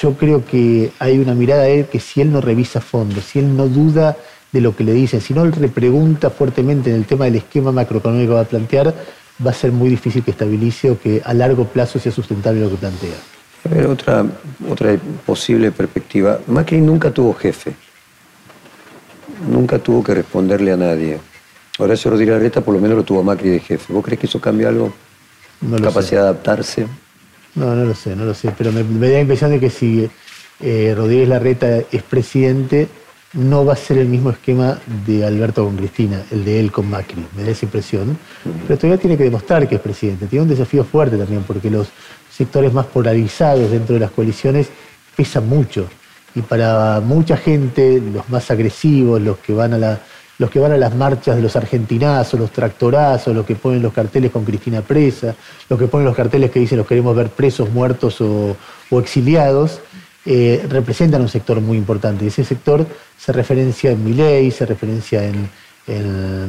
yo creo que hay una mirada de él que si él no revisa fondo, si él no duda de lo que le dicen, si no él repregunta fuertemente en el tema del esquema macroeconómico que va a plantear, va a ser muy difícil que estabilice o que a largo plazo sea sustentable lo que plantea. A ver, otra, otra posible perspectiva. Macri nunca tuvo jefe. Nunca tuvo que responderle a nadie. Horacio Rodríguez Larreta por lo menos lo tuvo Macri de jefe. ¿Vos crees que eso cambia algo? No lo Capacidad de adaptarse. No, no lo sé, no lo sé, pero me, me da la impresión de que si eh, Rodríguez Larreta es presidente, no va a ser el mismo esquema de Alberto con Cristina, el de él con Macri, me da esa impresión, pero todavía tiene que demostrar que es presidente. Tiene un desafío fuerte también, porque los sectores más polarizados dentro de las coaliciones pesan mucho, y para mucha gente, los más agresivos, los que van a las marchas de los argentinazos, los tractorazos, los que ponen los carteles con Cristina presa, los que ponen los carteles que dicen los queremos ver presos, muertos o exiliados, eh, representan un sector muy importante. Ese sector se referencia en Milei, se referencia en,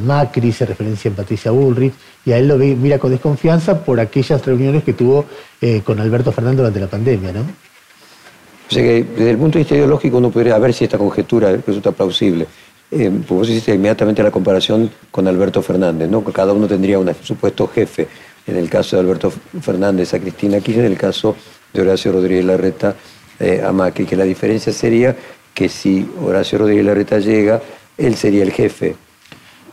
Macri, se referencia en Patricia Bullrich, y a él lo mira con desconfianza por aquellas reuniones que tuvo eh, con Alberto Fernández durante la pandemia, ¿no? O sea que desde el punto de vista ideológico uno podría ver si esta conjetura resulta plausible. Eh, pues vos hiciste inmediatamente la comparación con Alberto Fernández, ¿no? Cada uno tendría un supuesto jefe. En el caso de Alberto Fernández a Cristina Kirchner, en el caso de Horacio Rodríguez Larreta eh, a Macri, que la diferencia sería que si Horacio Rodríguez Larreta llega, él sería el jefe.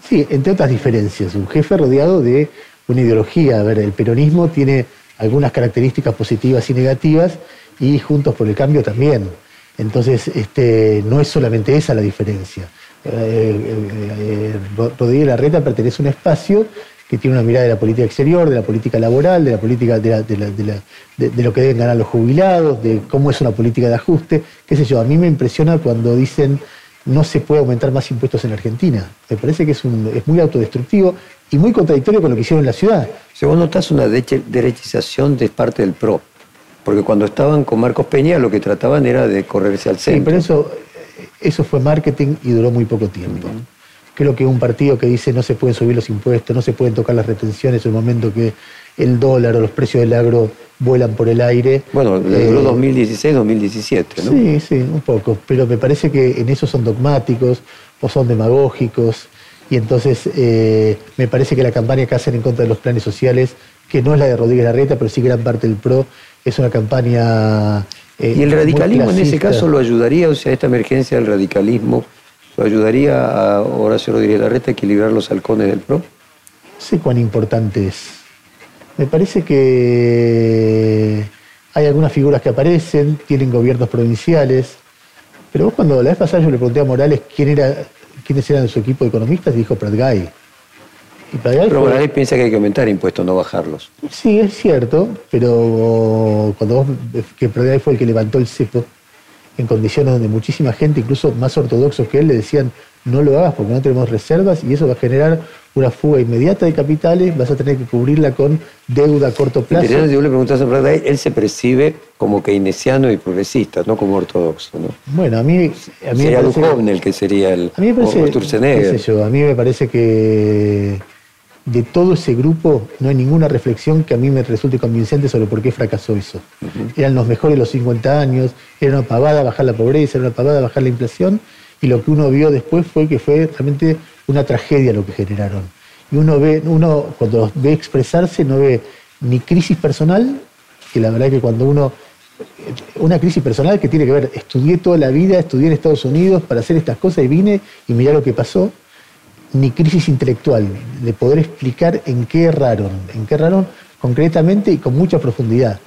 Sí, entre otras diferencias, un jefe rodeado de una ideología. A ver, el peronismo tiene algunas características positivas y negativas y Juntos por el Cambio también. Entonces, este, no es solamente esa la diferencia. Eh, eh, eh, Rodríguez Larreta pertenece a un espacio que tiene una mirada de la política exterior, de la política laboral, de la política de, la- de la- de la- de- de lo que deben ganar los jubilados, de cómo es una política de ajuste, qué sé yo. A mí me impresiona cuando dicen no se puede aumentar más impuestos en Argentina. Me parece que es, un- es muy autodestructivo y muy contradictorio con lo que hicieron en la ciudad. Sea, vos notás una derechización de parte del PRO. Porque cuando estaban con Marcos Peña, lo que trataban era de correrse al Sí, centro. pero eso, eso fue marketing y duró muy poco tiempo. Creo que un partido que dice no se pueden subir los impuestos, no se pueden tocar las retenciones en el momento que el dólar o los precios del agro vuelan por el aire. Bueno, le duró eh, 2016-2017, ¿no? Sí, sí, un poco, pero me parece que en eso son dogmáticos o son demagógicos y entonces eh, me parece que la campaña que hacen en contra de los planes sociales, que no es la de Rodríguez Larreta, pero sí gran parte del PRO, es una campaña... eh, ¿Y el radicalismo en ese caso lo ayudaría? O sea, esta emergencia del radicalismo ayudaría a Horacio Rodríguez Larreta a equilibrar los halcones del PRO? Sé cuán importante es. Me parece que hay algunas figuras que aparecen, tienen gobiernos provinciales, pero vos cuando la vez pasada yo le pregunté a Morales quién era, quiénes eran su equipo de economistas, dijo Pratgay. pero Morales piensa que hay que aumentar impuestos, no bajarlos. Sí, es cierto, pero cuando vos, que Pratgay fue el que levantó el cepo, en condiciones donde muchísima gente, incluso más ortodoxos que él, le decían no lo hagas porque no tenemos reservas y eso va a generar una fuga inmediata de capitales, vas a tener que cubrirla con deuda a corto plazo. Yo le pregunté a él se percibe como keynesiano y progresista, no como ortodoxo. ¿no? Bueno, a mí, a mí sería me parece, el que sería el a mí me parece, a mí me parece que de todo ese grupo no hay ninguna reflexión que a mí me resulte convincente sobre por qué fracasó eso. Eran los mejores los 50 años, era una pavada bajar la pobreza, era una pavada bajar la inflación, y lo que uno vio después fue que fue realmente una tragedia lo que generaron. Y uno ve, uno cuando los ve expresarse no ve ni crisis personal, que la verdad es que cuando uno una crisis personal que tiene que ver, estudié toda la vida, estudié en Estados Unidos para hacer estas cosas y vine y mirá lo que pasó, ni crisis intelectual, de poder explicar en qué erraron, en qué erraron concretamente y con mucha profundidad.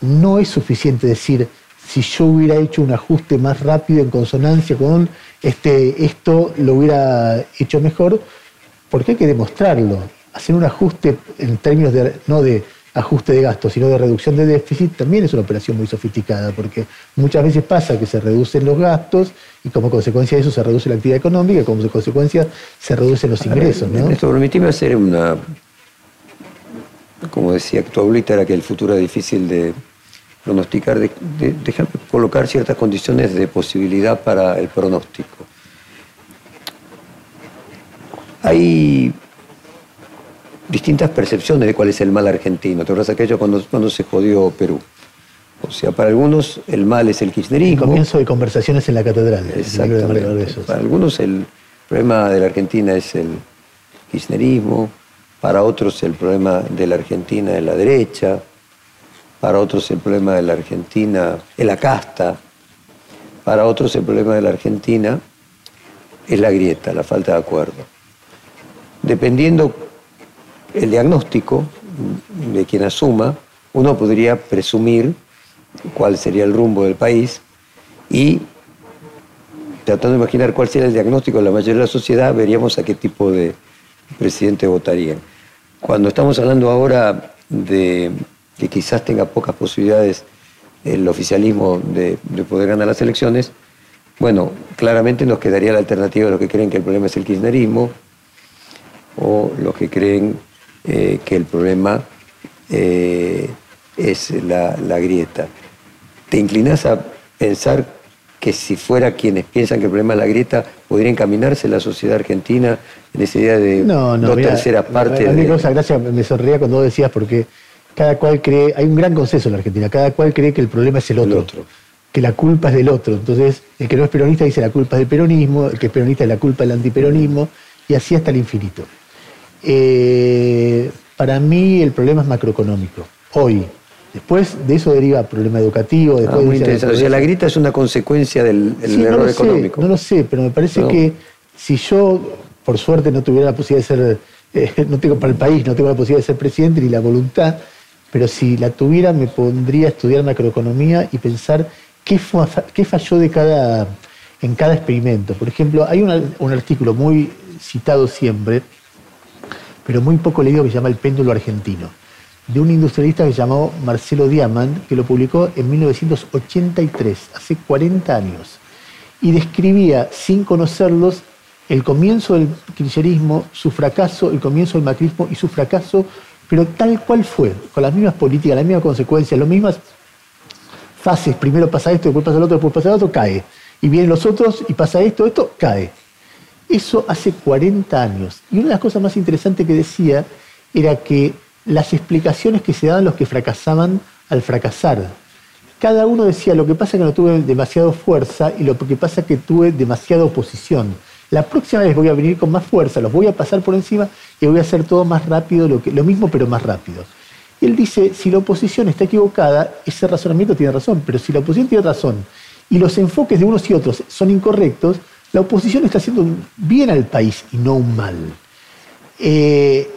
No es suficiente decir, si yo hubiera hecho un ajuste más rápido en consonancia con este, esto, lo hubiera hecho mejor, porque hay que demostrarlo. Hacer un ajuste en términos de, no de ajuste de gastos, sino de reducción de déficit, también es una operación muy sofisticada, porque muchas veces pasa que se reducen los gastos y como consecuencia de eso se reduce la actividad económica y como consecuencia se reducen los ingresos. ¿no? Esto permitime hacer una, como decía, tu abuelita era que el futuro es difícil de pronosticar, de, dejar colocar ciertas condiciones de posibilidad para el pronóstico. Hay distintas percepciones de cuál es el mal argentino. ¿Te acuerdas aquello cuando, cuando se jodió Perú? O sea, para algunos el mal es el kirchnerismo. El comienzo de conversaciones en la catedral. Exactamente. Para algunos el problema de la Argentina es el kirchnerismo, para otros el problema de la Argentina es la derecha, para otros el problema de la Argentina es la casta, para otros el problema de la Argentina es la grieta, la falta de acuerdo. Dependiendo el diagnóstico de quien asuma, uno podría presumir cuál sería el rumbo del país y tratando de imaginar cuál sería el diagnóstico de la mayoría de la sociedad, veríamos a qué tipo de presidente votarían. Cuando estamos hablando ahora de que quizás tenga pocas posibilidades el oficialismo de, de poder ganar las elecciones, bueno, claramente nos quedaría la alternativa de los que creen que el problema es el kirchnerismo o los que creen eh, que el problema eh, es la, grieta. ¿Te inclinas a pensar que si fuera quienes piensan que el problema es la grieta, podría encaminarse la sociedad argentina en esa idea de no, no, dos terceras partes? A mí cosa gracia me sonreía cuando vos decías, porque cada cual cree, hay un gran consenso en la Argentina, cada cual cree que el problema es el otro. otro. Que la culpa es del otro. Entonces, el que no es peronista dice la culpa es del peronismo, el que es peronista es la culpa del antiperonismo, y así hasta el infinito. Eh, para mí el problema es macroeconómico, hoy. Después de eso deriva problema educativo. Ah, después muy interesante. O sea, la grita es una consecuencia del, error económico. no lo sé, pero me parece que si yo, por suerte, no tuviera la posibilidad de ser, eh, no tengo para el país, no tengo la posibilidad de ser presidente ni la voluntad, pero si la tuviera me pondría a estudiar macroeconomía y pensar qué, qué falló de cada, en cada experimento. Por ejemplo, hay un artículo muy citado siempre, pero muy poco leído que se llama El péndulo argentino, de un industrialista que se llamó Marcelo Diamant, que lo publicó en 1983, hace 40 años, y describía, sin conocerlos, el comienzo del kirchnerismo, su fracaso, el comienzo del macrismo y su fracaso, pero tal cual fue, con las mismas políticas, las mismas consecuencias, las mismas fases, primero pasa esto, después pasa el otro, después pasa el otro, cae. Y vienen los otros y pasa esto, esto, cae. Eso hace 40 años. Y una de las cosas más interesantes que decía era que las explicaciones que se daban los que fracasaban al fracasar. Cada uno decía, lo que pasa es que no tuve demasiada fuerza y lo que pasa es que tuve demasiada oposición. La próxima vez voy a venir con más fuerza, los voy a pasar por encima y voy a hacer todo más rápido, lo, que, lo mismo pero más rápido. Y él dice, si la oposición está equivocada, ese razonamiento tiene razón, pero si la oposición tiene razón y los enfoques de unos y otros son incorrectos, la oposición está haciendo bien al país y no un mal. Eh,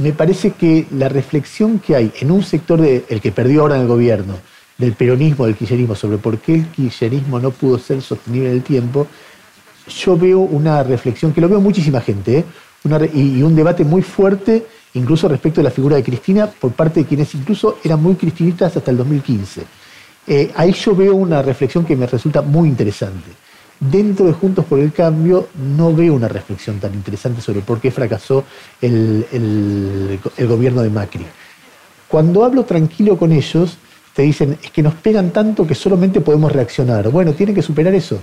me parece que la reflexión que hay en un sector, de, el que perdió ahora en el gobierno, del peronismo, del kirchnerismo, sobre por qué el kirchnerismo no pudo ser sostenible en el tiempo, yo veo una reflexión, que lo veo muchísima gente, ¿eh? y, un debate muy fuerte, incluso respecto a la figura de Cristina, por parte de quienes incluso eran muy cristinistas hasta el 2015. Eh, ahí yo veo una reflexión que me resulta muy interesante. Dentro de Juntos por el Cambio no veo una reflexión tan interesante sobre por qué fracasó el, el gobierno de Macri. Cuando hablo tranquilo con ellos, te dicen, es que nos pegan tanto que solamente podemos reaccionar. Bueno, tienen que superar eso,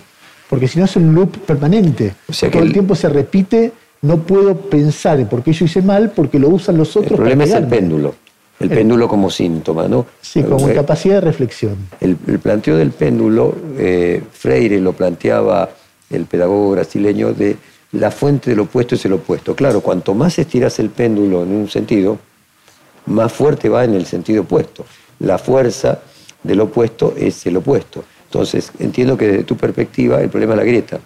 porque si no es un loop permanente. O sea Todo el tiempo se repite, no puedo pensar en por qué yo hice mal, porque lo usan los otros. El problema es el péndulo. El, péndulo como síntoma, ¿no? Sí, como capacidad de reflexión. El, planteo del péndulo, eh, Freire lo planteaba el pedagogo brasileño de la fuente del opuesto es el opuesto. Claro, cuanto más estiras el péndulo en un sentido, más fuerte va en el sentido opuesto. La fuerza del opuesto es el opuesto. Entonces, entiendo que desde tu perspectiva el problema es la grieta.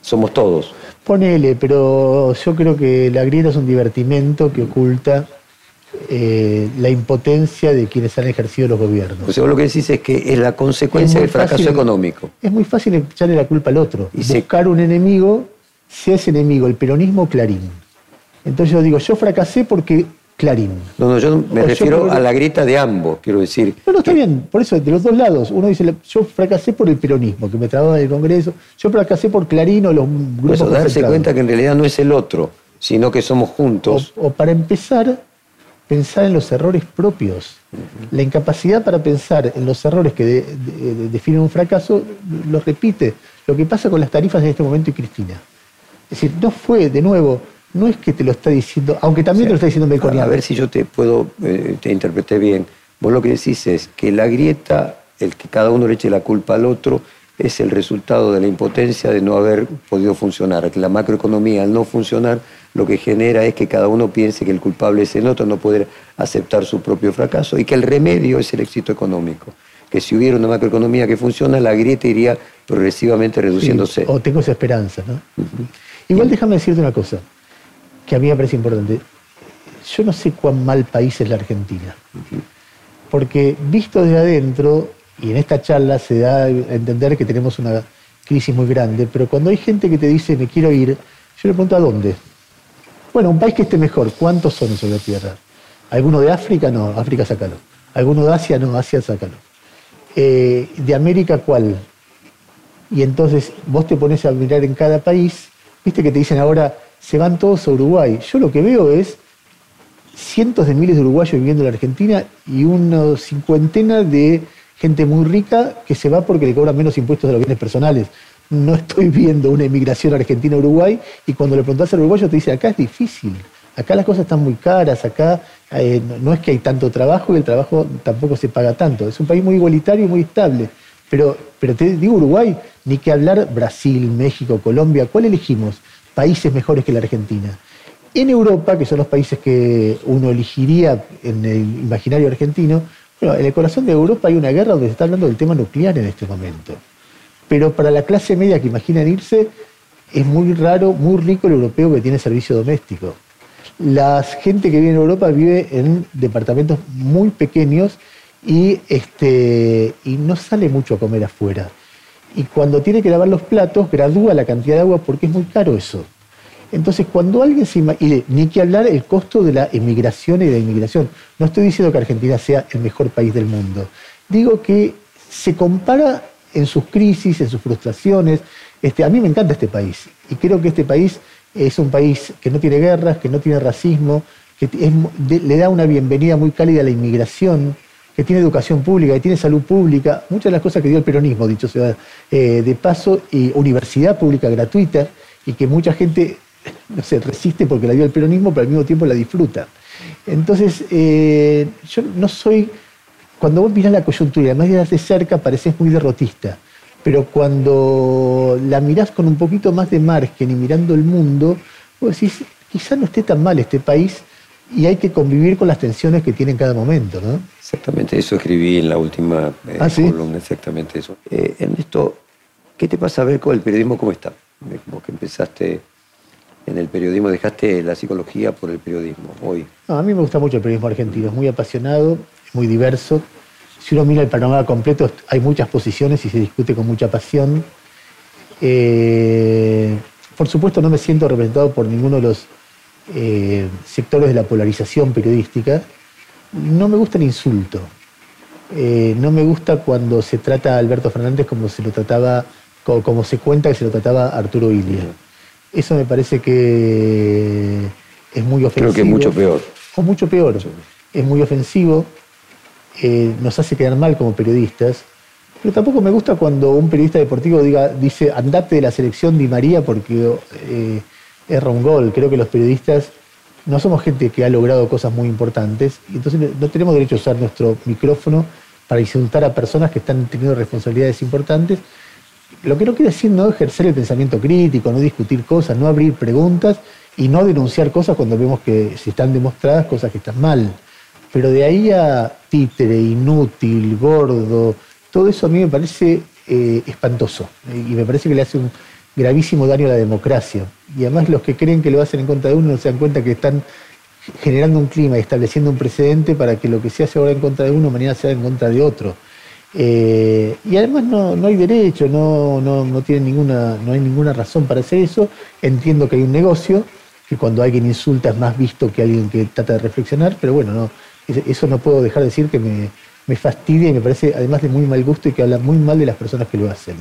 Somos todos. Ponele, pero yo creo que la grieta es un divertimento que oculta eh, la impotencia de quienes han ejercido los gobiernos. O sea, vos lo que decís es que es la consecuencia del fracaso económico. Es muy fácil echarle la culpa al otro. Y Buscar un enemigo, si es enemigo el peronismo, Clarín. Entonces yo digo, yo fracasé porque Clarín. No, no, yo me refiero a la grieta de ambos, quiero decir. No, no, está bien, por eso, de los dos lados. Uno dice, yo fracasé por el peronismo, que me trababa en el Congreso, yo fracasé por Clarín o los grupos. Eso, darse cuenta que en realidad no es el otro, sino que somos juntos. O, para empezar, pensar en los errores propios. La incapacidad para pensar en los errores que definen un fracaso, lo repite. Lo que pasa con las tarifas en este momento y Cristina. Es decir, no fue, de nuevo, no es que te lo está diciendo, aunque también te lo está diciendo Melconian. A ver si yo te puedo, eh, te interpreté bien. Vos lo que decís es que la grieta, el que cada uno le eche la culpa al otro, es el resultado de la impotencia de no haber podido funcionar. Que la macroeconomía, al no funcionar, lo que genera es que cada uno piense que el culpable es el otro, no poder aceptar su propio fracaso y que el remedio es el éxito económico. Que si hubiera una macroeconomía que funciona, la grieta iría progresivamente reduciéndose. o tengo esa esperanza, ¿no? Igual déjame decirte una cosa que a mí me parece importante. Yo no sé cuán mal país es la Argentina, porque visto desde adentro, y en esta charla se da a entender que tenemos una crisis muy grande, pero cuando hay gente que te dice me quiero ir, yo le pregunto a dónde. Bueno, un país que esté mejor, ¿cuántos son sobre la Tierra? ¿Alguno de África? No, África sácalo. ¿Alguno de Asia? No, Asia sácalo. Eh, ¿De América cuál? Y entonces vos te pones a mirar en cada país, viste que te dicen ahora, se van todos a Uruguay. Yo lo que veo es cientos de miles de uruguayos viviendo en la Argentina y una cincuentena de gente muy rica que se va porque le cobran menos impuestos de los bienes personales. No estoy viendo una emigración argentina-Uruguay y cuando le preguntas al uruguayo te dice, acá es difícil, acá las cosas están muy caras, acá eh, no es que hay tanto trabajo y el trabajo tampoco se paga tanto. Es un país muy igualitario y muy estable. Pero, pero te digo Uruguay, ni que hablar Brasil, México, Colombia, ¿cuál elegimos? países mejores que la Argentina. En Europa, que son los países que uno elegiría en el imaginario argentino, bueno, en el corazón de Europa hay una guerra donde se está hablando del tema nuclear en este momento. Pero para la clase media que imaginan irse, es muy raro, muy rico el europeo que tiene servicio doméstico. La gente que vive en Europa vive en departamentos muy pequeños y, este, y no sale mucho a comer afuera y cuando tiene que lavar los platos gradúa la cantidad de agua porque es muy caro eso. Entonces, cuando alguien se y ni que hablar el costo de la emigración y de la inmigración. No estoy diciendo que Argentina sea el mejor país del mundo. Digo que se compara en sus crisis, en sus frustraciones. Este, a mí me encanta este país y creo que este país es un país que no tiene guerras, que no tiene racismo, que le da una bienvenida muy cálida a la inmigración que tiene educación pública, que tiene salud pública, muchas de las cosas que dio el peronismo, dicho sea eh, de paso, y universidad pública gratuita, y que mucha gente, no resiste porque la dio el peronismo, pero al mismo tiempo la disfruta. Entonces, eh, yo no soy, cuando vos mirás la coyuntura, además de de cerca, pareces muy derrotista, pero cuando la mirás con un poquito más de margen y mirando el mundo, vos decís, quizás no esté tan mal este país, y hay que convivir con las tensiones que tiene en cada momento, ¿no? Exactamente, eso escribí en la última eh, ¿Ah, columna, exactamente eso. Eh, Ernesto, ¿qué te pasa a ver con el periodismo cómo está? Como que empezaste en el periodismo, dejaste la psicología por el periodismo hoy. a mí me gusta mucho el periodismo argentino, es muy apasionado, muy diverso. Si uno mira el panorama completo, hay muchas posiciones y se discute con mucha pasión. Eh, por supuesto, no me siento representado por ninguno de los eh, sectores de la polarización periodística. No me gusta el insulto. Eh, no me gusta cuando se trata a Alberto Fernández como se lo trataba, como, se cuenta que se lo trataba Arturo Ilia. Eso me parece que es muy ofensivo. Creo que es mucho peor. O mucho peor. Es muy ofensivo, nos hace quedar mal como periodistas. Pero tampoco me gusta cuando un periodista deportivo diga, dice, andate de la selección Di María porque eh, erra un gol. Creo que los periodistas no somos gente que ha logrado cosas muy importantes, y entonces no tenemos derecho a usar nuestro micrófono para insultar a personas que están teniendo responsabilidades importantes. Lo que no quiere decir no ejercer el pensamiento crítico, no discutir cosas, no abrir preguntas y no denunciar cosas cuando vemos que se están demostradas cosas que están mal. Pero de ahí a títere, inútil, gordo, todo eso a mí me parece eh, espantoso y me parece que le hace un gravísimo daño a la democracia. Y además los que creen que lo hacen en contra de uno no se dan cuenta que están generando un clima y estableciendo un precedente para que lo que se hace ahora en contra de uno mañana sea en contra de otro. Eh, y además no, hay derecho, no, no, no, tiene ninguna, no hay ninguna razón para hacer eso. Entiendo que hay un negocio, que cuando alguien insulta es más visto que alguien que trata de reflexionar, pero bueno, no, eso no puedo dejar de decir que me, me fastidia y me parece además de muy mal gusto y que habla muy mal de las personas que lo hacen.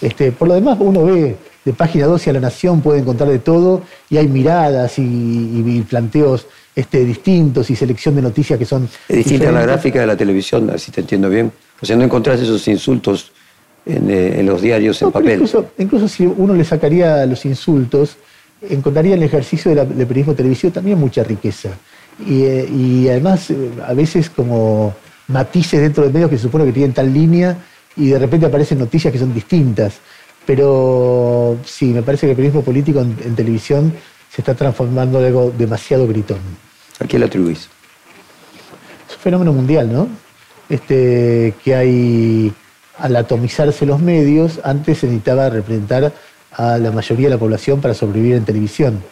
Este, por lo demás, uno ve de página 12 a la Nación, puede encontrar de todo, y hay miradas y, planteos este, distintos y selección de noticias que son. Es distinta a la gráfica de la televisión, así te entiendo bien. O sea, no encontrás esos insultos en, eh, los diarios en papel. Incluso, si uno le sacaría los insultos, encontraría en el ejercicio del periodismo televisivo también mucha riqueza. Y, eh, y, además, eh, a veces como matices dentro de medios que se supone que tienen tal línea y de repente aparecen noticias que son distintas. Pero sí, me parece que el periodismo político en, televisión se está transformando en algo demasiado gritón. ¿A quién lo atribuís? Es un fenómeno mundial, ¿no? Este, que hay, al atomizarse los medios, antes se necesitaba representar a la mayoría de la población para sobrevivir en televisión.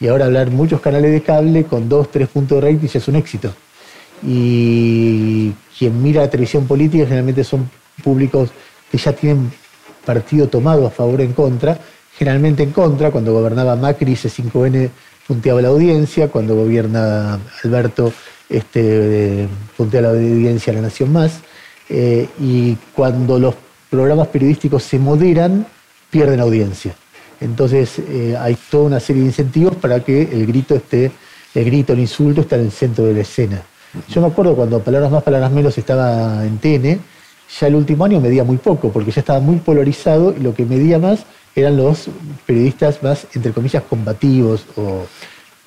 Y ahora hablar muchos canales de cable con dos, tres puntos de rating es un éxito. Y quien mira la televisión política generalmente son públicos que ya tienen partido tomado a favor o en contra, generalmente en contra, cuando gobernaba Macri, C5N punteaba la audiencia, cuando gobierna Alberto este, puntea la audiencia a la Nación Más, eh, y cuando los programas periodísticos se moderan, pierden audiencia. Entonces eh, hay toda una serie de incentivos para que el grito esté, el grito, el insulto esté en el centro de la escena. Yo me acuerdo cuando Palabras Más, Palabras Menos estaba en TN, ya el último año medía muy poco, porque ya estaba muy polarizado y lo que medía más eran los periodistas más, entre comillas, combativos. O...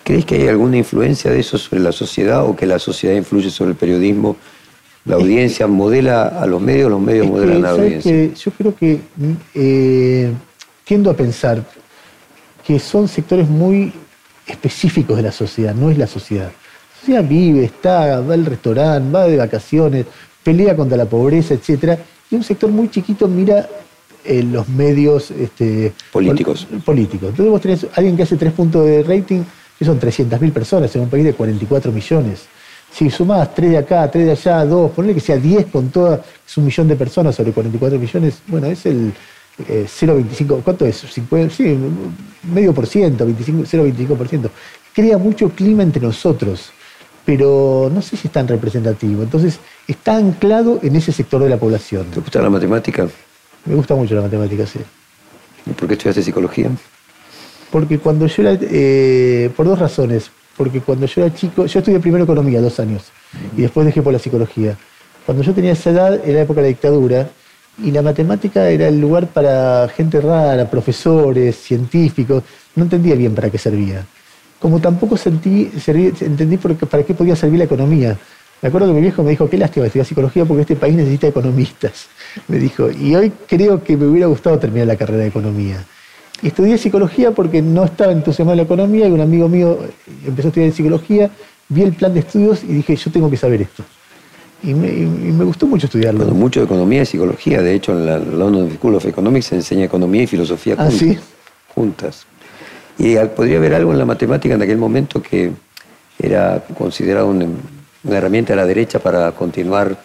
¿Crees que hay alguna influencia de eso sobre la sociedad o que la sociedad influye sobre el periodismo? ¿La audiencia modela a los medios, los medios modelan a la audiencia? yo creo que eh, tiendo a pensar que son sectores muy específicos de la sociedad, no es la sociedad. La sociedad vive, está, va al restaurante, va de vacaciones, pelea contra la pobreza, etcétera, y un sector muy chiquito mira eh, los medios este, políticos. políticos. Entonces vos tenés alguien que hace tres puntos de rating, que son 300.000 personas en un país de 44 millones. Si sumás tres de acá, tres de allá, dos, ponle que sea 10 con toda, es un millón de personas sobre 44 millones, bueno, es el 0,25, eh, ¿cuánto es? sí, medio por ciento, 0,25 por ciento. Crea mucho clima entre nosotros pero no sé si es tan representativo. Entonces, está anclado en ese sector de la población. ¿Te gusta la matemática? Me gusta mucho la matemática, sí. ¿Y por qué estudiaste psicología? Porque cuando yo era, eh, por dos razones. Porque cuando yo era chico, yo estudié primero economía, dos años, y después dejé por la psicología. Cuando yo tenía esa edad, era época de la dictadura, y la matemática era el lugar para gente rara, profesores, científicos. No entendía bien para qué servía como tampoco sentí, entendí para qué podía servir la economía. Me acuerdo que mi viejo me dijo, qué lástima estudiar psicología porque este país necesita economistas. Me dijo, y hoy creo que me hubiera gustado terminar la carrera de economía. Estudié psicología porque no estaba entusiasmado en la economía y un amigo mío empezó a estudiar psicología, vi el plan de estudios y dije, yo tengo que saber esto. Y me, gustó mucho estudiarlo. mucho de economía y psicología. De hecho, en la London School of Economics se enseña economía y filosofía. Ah, sí. juntas. Y podría haber algo en la matemática en aquel momento que era considerado una, herramienta de la derecha para continuar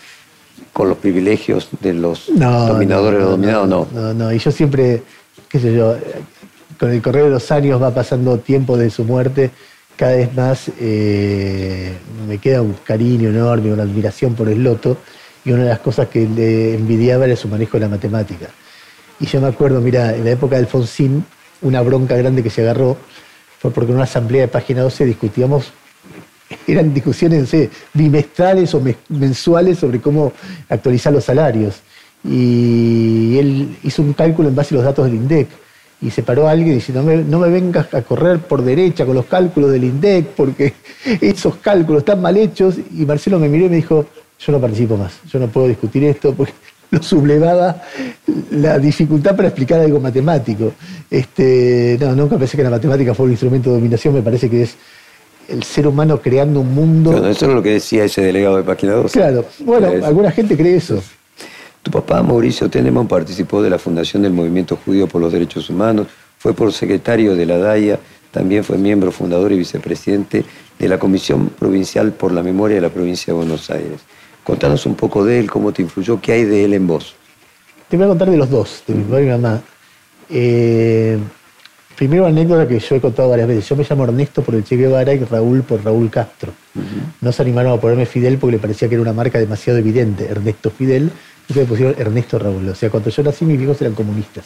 con los privilegios de los dominadores o dominados, no. No, no, y yo siempre, qué sé yo, con el correr de los años va pasando tiempo de su muerte, cada vez más eh, me queda un cariño enorme, una admiración por el loto, y una de las cosas que le envidiaba era su manejo de la matemática. Y yo me acuerdo, mira, en la época de Alfonsín, una bronca grande que se agarró fue porque en una asamblea de página 12 discutíamos, eran discusiones bimestrales o mensuales sobre cómo actualizar los salarios. Y él hizo un cálculo en base a los datos del INDEC y se paró alguien diciendo, no me, no me vengas a correr por derecha con los cálculos del INDEC porque esos cálculos están mal hechos. Y Marcelo me miró y me dijo, yo no participo más, yo no puedo discutir esto porque lo sublevaba la dificultad para explicar algo matemático. Este, no, nunca pensé que la matemática fue un instrumento de dominación, me parece que es el ser humano creando un mundo. eso es lo que decía ese delegado de Página 12. Claro, bueno, alguna gente cree eso. Tu papá, Mauricio Teneman, participó de la fundación del Movimiento Judío por los Derechos Humanos, fue por secretario de la DAIA, también fue miembro fundador y vicepresidente de la Comisión Provincial por la Memoria de la Provincia de Buenos Aires. Contanos un poco de él, cómo te influyó, qué hay de él en vos. Te voy a contar de los dos, de mi papá y mi mamá. Eh, primero una anécdota que yo he contado varias veces. Yo me llamo Ernesto por el Che Guevara y Raúl por Raúl Castro. No se animaron a ponerme Fidel porque le parecía que era una marca demasiado evidente. Ernesto Fidel, entonces me pusieron Ernesto Raúl. O sea, cuando yo nací mis viejos eran comunistas.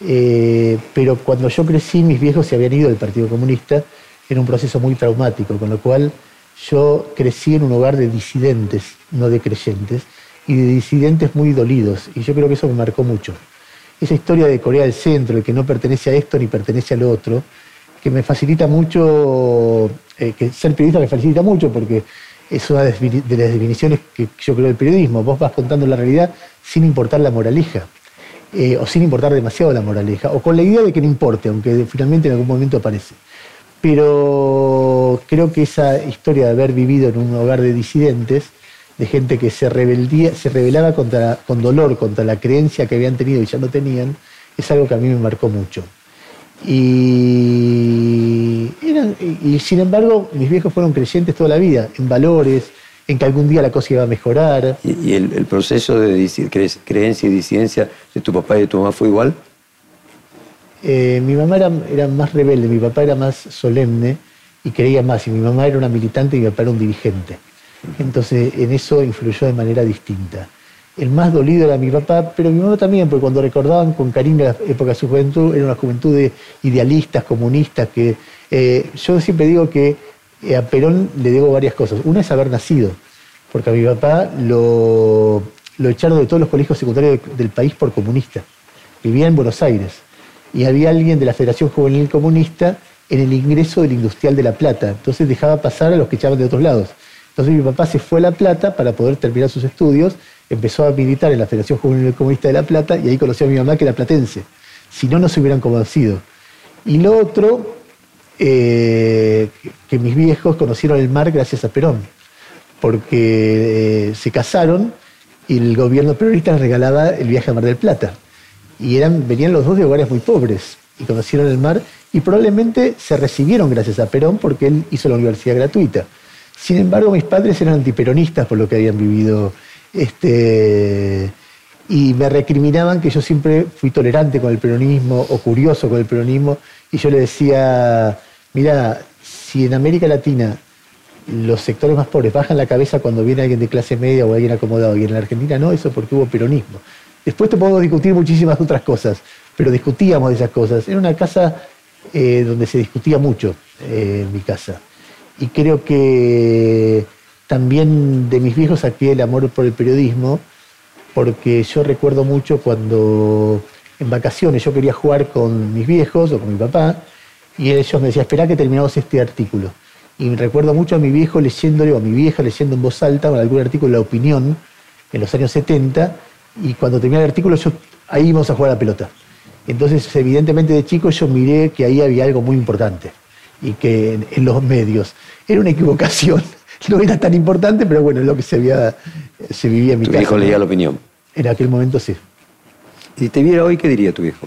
Eh, pero cuando yo crecí mis viejos se habían ido del Partido Comunista en un proceso muy traumático, con lo cual yo crecí en un hogar de disidentes, no de creyentes, y de disidentes muy dolidos, y yo creo que eso me marcó mucho. Esa historia de Corea del Centro, el que no pertenece a esto ni pertenece al otro, que me facilita mucho, eh, que ser periodista me facilita mucho porque es una de las definiciones que yo creo del periodismo. Vos vas contando la realidad sin importar la moraleja, eh, o sin importar demasiado la moraleja, o con la idea de que no importe, aunque finalmente en algún momento aparece pero creo que esa historia de haber vivido en un hogar de disidentes, de gente que se, rebeldía, se rebelaba contra, con dolor contra la creencia que habían tenido y ya no tenían, es algo que a mí me marcó mucho. Y, y sin embargo, mis viejos fueron creyentes toda la vida, en valores, en que algún día la cosa iba a mejorar. ¿Y, el, proceso de creencia y disidencia de tu papá y de tu mamá fue igual? Eh, mi mamá era, más rebelde, mi papá era más solemne y creía más, y mi mamá era una militante y mi papá era un dirigente. Entonces en eso influyó de manera distinta. El más dolido era mi papá, pero mi mamá también, porque cuando recordaban con cariño la época de su juventud, era una juventud de idealistas, comunistas, que eh, yo siempre digo que eh, a Perón le debo varias cosas. Una es haber nacido, porque a mi papá lo, lo echaron de todos los colegios secundarios del país por comunista. Vivía en Buenos Aires y había alguien de la Federación Juvenil Comunista en el ingreso del Industrial de La Plata. Entonces dejaba pasar a los que echaban de otros lados. Entonces mi papá se fue a La Plata para poder terminar sus estudios, empezó a militar en la Federación Juvenil Comunista de La Plata y ahí conoció a mi mamá que era platense. Si no, no se hubieran conocido. Y lo otro, eh, que mis viejos conocieron el mar gracias a Perón, porque eh, se casaron y el gobierno peronista les regalaba el viaje a Mar del Plata y eran, venían los dos de hogares muy pobres y conocieron el mar y probablemente se recibieron gracias a Perón porque él hizo la universidad gratuita. Sin embargo, mis padres eran antiperonistas por lo que habían vivido este, y me recriminaban que yo siempre fui tolerante con el peronismo o curioso con el peronismo y yo le decía, mira, si en América Latina los sectores más pobres bajan la cabeza cuando viene alguien de clase media o alguien acomodado y en la Argentina no, eso porque hubo peronismo. Después te podemos discutir muchísimas otras cosas, pero discutíamos de esas cosas. Era una casa eh, donde se discutía mucho eh, en mi casa. Y creo que también de mis viejos saqué el amor por el periodismo, porque yo recuerdo mucho cuando en vacaciones yo quería jugar con mis viejos o con mi papá, y ellos me decían, espera que terminamos este artículo. Y recuerdo mucho a mi viejo leyéndole, o a mi vieja leyendo en voz alta algún artículo de La Opinión, en los años 70, y cuando terminé el artículo, yo, ahí íbamos a jugar a la pelota. Entonces, evidentemente de chico yo miré que ahí había algo muy importante y que en, los medios era una equivocación. No era tan importante, pero bueno, es lo que se, había, se vivía en mi casa. ¿Tu viejo leía la opinión? En aquel momento sí. Si te viera hoy, ¿qué diría tu viejo?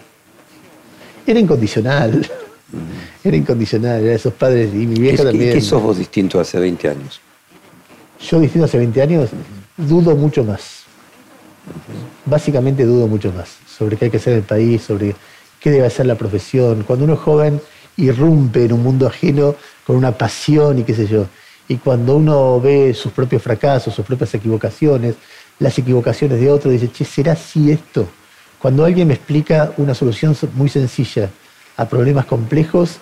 Era incondicional. Era incondicional, era esos padres y mi vieja ¿Qué- también. ¿Qué sos vos distinto hace 20 años? Yo distinto hace 20 años, dudo mucho más. Básicamente dudo mucho más sobre qué hay que hacer en el país, sobre qué debe hacer la profesión. Cuando uno es joven, irrumpe en un mundo ajeno con una pasión y qué sé yo. Y cuando uno ve sus propios fracasos, sus propias equivocaciones, las equivocaciones de otros, dice, che, ¿será así esto? Cuando alguien me explica una solución so- muy sencilla a problemas complejos,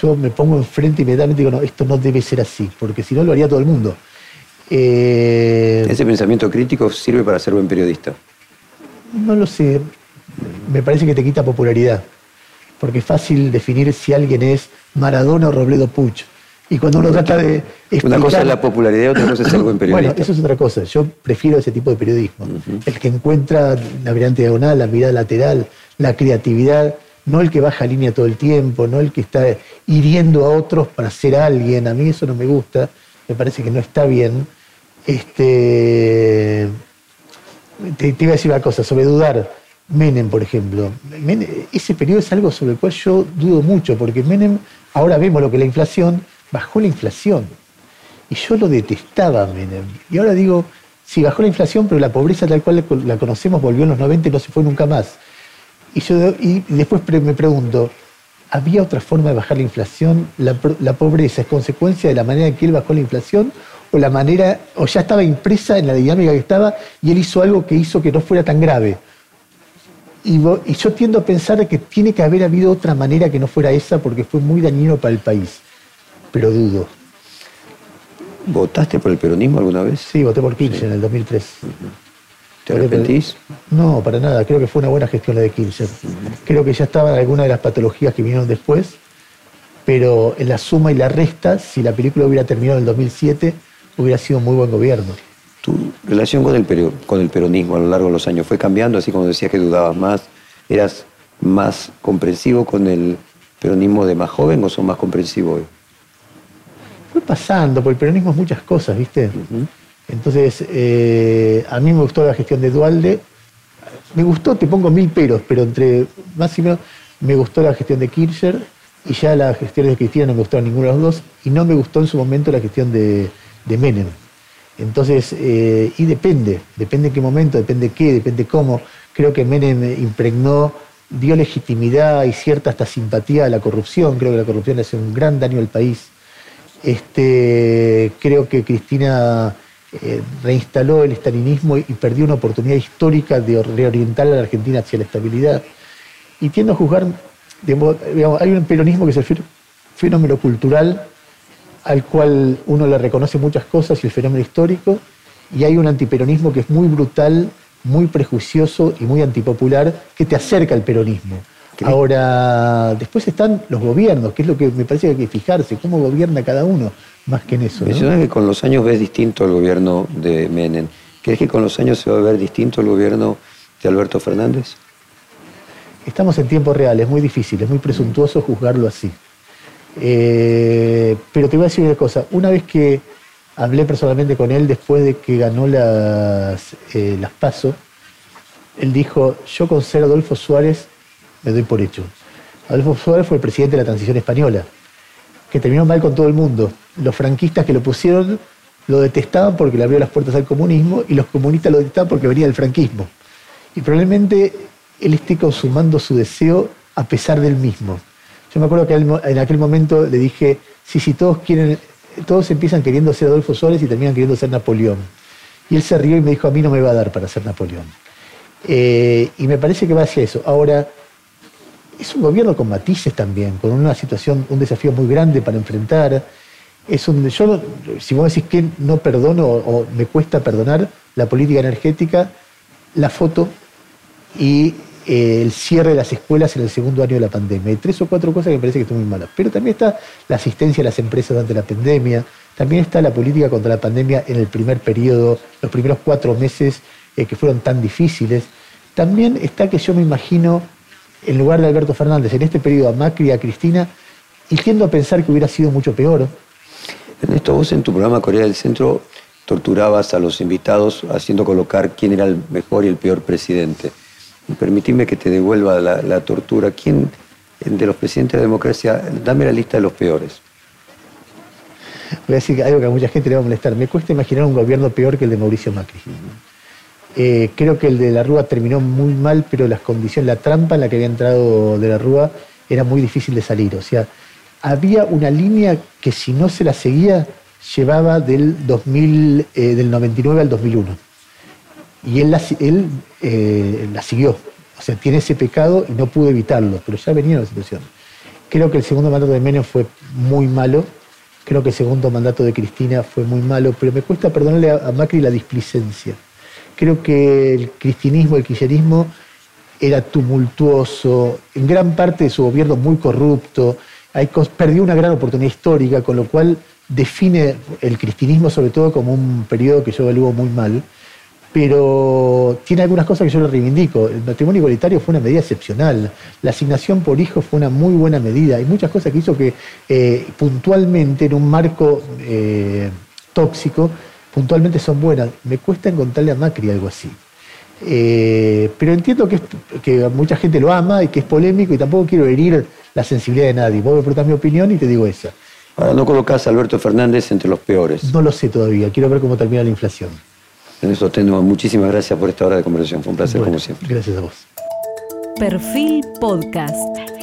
yo me pongo enfrente y inmediatamente digo, no, esto no debe ser así, porque si no lo haría todo el mundo. Eh, Ese pensamiento crítico sirve para ser buen periodista. no lo sé, me parece que te quita popularidad, porque es fácil definir si alguien es Maradona o Robledo Puch. Y cuando uno trata de... Una cosa es la popularidad y otra cosa es ser buen periodista. Bueno, eso es otra cosa. Yo prefiero ese tipo de periodismo. El que encuentra la mirante diagonal, la mirada lateral, la creatividad, no el que baja línea todo el tiempo, no el que está hiriendo a otros para ser alguien. A mí eso no me gusta, me parece que no está bien. Este, te, te iba a decir una cosa, sobre dudar. Menem, por ejemplo. Menem- ese periodo es algo sobre el cual yo dudo mucho, porque Menem, ahora vemos lo que la inflación, bajó la inflación. Y yo lo detestaba Menem. Y ahora digo, sí, bajó la inflación, pero la pobreza tal cual la conocemos volvió en los 90 y no se fue nunca más. Y, yo, y después me pregunto, ¿había otra forma de bajar la inflación? ¿La, pobreza es consecuencia de la manera en que él bajó la inflación? ¿O la manera, o ya estaba impresa en la dinámica que estaba y él hizo algo que hizo que no fuera tan grave? Y yo tiendo a pensar que tiene que haber habido otra manera que no fuera esa porque fue muy dañino para el país. Pero dudo. ¿Votaste por el peronismo alguna vez? Sí, voté por Kirchner en el 2003. ¿Te arrepentís? No, para nada. Creo que fue una buena gestión la de Kirchner. Creo que ya estaban algunas de las patologías que vinieron después, pero en la suma y la resta, si la película hubiera terminado en el 2007, hubiera sido un muy buen gobierno. ¿Tu relación con el, con el peronismo a lo largo de los años fue cambiando? Así como decías que dudabas más, ¿eras más comprensivo con el peronismo de más joven o sos más comprensivo hoy? Fue pasando, porque el peronismo es muchas cosas, ¿viste? Entonces, eh, a mí me gustó la gestión de Dualde. Me gustó, te pongo mil peros, pero entre más y menos me gustó la gestión de Kirchner y ya las gestiones de Cristina no me gustaron ninguno de los dos y no me gustó en su momento la gestión de, de Menem. Entonces, eh, y depende, depende en qué momento, depende qué, depende cómo. Creo que Menem impregnó, dio legitimidad y cierta hasta simpatía a la corrupción. Creo que la corrupción le hace un gran daño al país. Este, creo que Cristina eh, reinstaló el estalinismo y perdió una oportunidad histórica de reorientar a la Argentina hacia la estabilidad. Y tiendo a juzgar, hay un peronismo que es el fenó- fenómeno cultural al cual uno le reconoce muchas cosas y el fenómeno histórico, y hay un antiperonismo que es muy brutal, muy prejuicioso y muy antipopular, que te acerca al peronismo. Ahora, después están los gobiernos, que es lo que me parece que hay que fijarse, cómo gobierna cada uno, más que en eso. ¿no? Mencionás que con los años ves distinto el gobierno de Menem. ¿Crees que con los años se va a ver distinto el gobierno de Alberto Fernández? Estamos en tiempo real, es muy difícil, es muy presuntuoso juzgarlo así. Eh, pero te voy a decir una cosa, una vez que hablé personalmente con él después de que ganó las, eh, las PASO, él dijo, yo con ser Adolfo Suárez me doy por hecho. Adolfo Suárez fue el presidente de la transición española, que terminó mal con todo el mundo. Los franquistas que lo pusieron lo detestaban porque le abrió las puertas al comunismo y los comunistas lo detestaban porque venía del franquismo. Y probablemente él esté consumando su deseo a pesar del mismo. Yo me acuerdo que en aquel momento le dije, sí, sí, todos quieren, todos empiezan queriendo ser Adolfo Suárez y terminan queriendo ser Napoleón. Y él se rió y me dijo, a mí no me va a dar para ser Napoleón. Eh, y me parece que va hacia eso. Ahora, es un gobierno con matices también, con una situación, un desafío muy grande para enfrentar. Es un, yo, si vos decís que no perdono o me cuesta perdonar la política energética, la foto y eh, el cierre de las escuelas en el segundo año de la pandemia. Hay tres o cuatro cosas que me parece que están muy malas. Pero también está la asistencia a las empresas durante la pandemia, también está la política contra la pandemia en el primer periodo, los primeros cuatro meses eh, que fueron tan difíciles. También está que yo me imagino, en lugar de Alberto Fernández, en este periodo a Macri y a Cristina, y tiendo a pensar que hubiera sido mucho peor. Ernesto, vos en tu programa Corea del Centro torturabas a los invitados haciendo colocar quién era el mejor y el peor presidente. Permitime que te devuelva la, la tortura. ¿Quién de los presidentes de la democracia, dame la lista de los peores. Voy a decir algo que a mucha gente le va a molestar. Me cuesta imaginar un gobierno peor que el de Mauricio Macri. Eh, creo que el de la Rúa terminó muy mal, pero las condiciones, la trampa en la que había entrado de la Rúa era muy difícil de salir. O sea, había una línea que si no se la seguía, llevaba del, 2000, eh, del 99 al 2001. Y él, la, eh, la siguió. O sea, tiene ese pecado y no pudo evitarlo, pero ya venía la situación. Creo que el segundo mandato de Menem fue muy malo. Creo que el segundo mandato de Cristina fue muy malo, pero me cuesta perdonarle a, Macri la displicencia. Creo que el cristinismo, el kirchnerismo era tumultuoso, en gran parte de su gobierno muy corrupto, perdió una gran oportunidad histórica, con lo cual define el cristianismo sobre todo como un periodo que yo evalúo muy mal, pero tiene algunas cosas que yo le reivindico. El matrimonio igualitario fue una medida excepcional, la asignación por hijo fue una muy buena medida, hay muchas cosas que hizo que eh, puntualmente en un marco eh, tóxico, puntualmente son buenas. Me cuesta encontrarle a Macri algo así. Eh, pero entiendo que, que mucha gente lo ama y que es polémico y tampoco quiero herir la sensibilidad de nadie. Vos me preguntás mi opinión y te digo esa. Ahora, ¿no colocás a Alberto Fernández entre los peores? No lo sé todavía. Quiero ver cómo termina la inflación. En eso tengo muchísimas gracias por esta hora de conversación. Fue un placer como siempre. Gracias a vos. Perfil Podcast.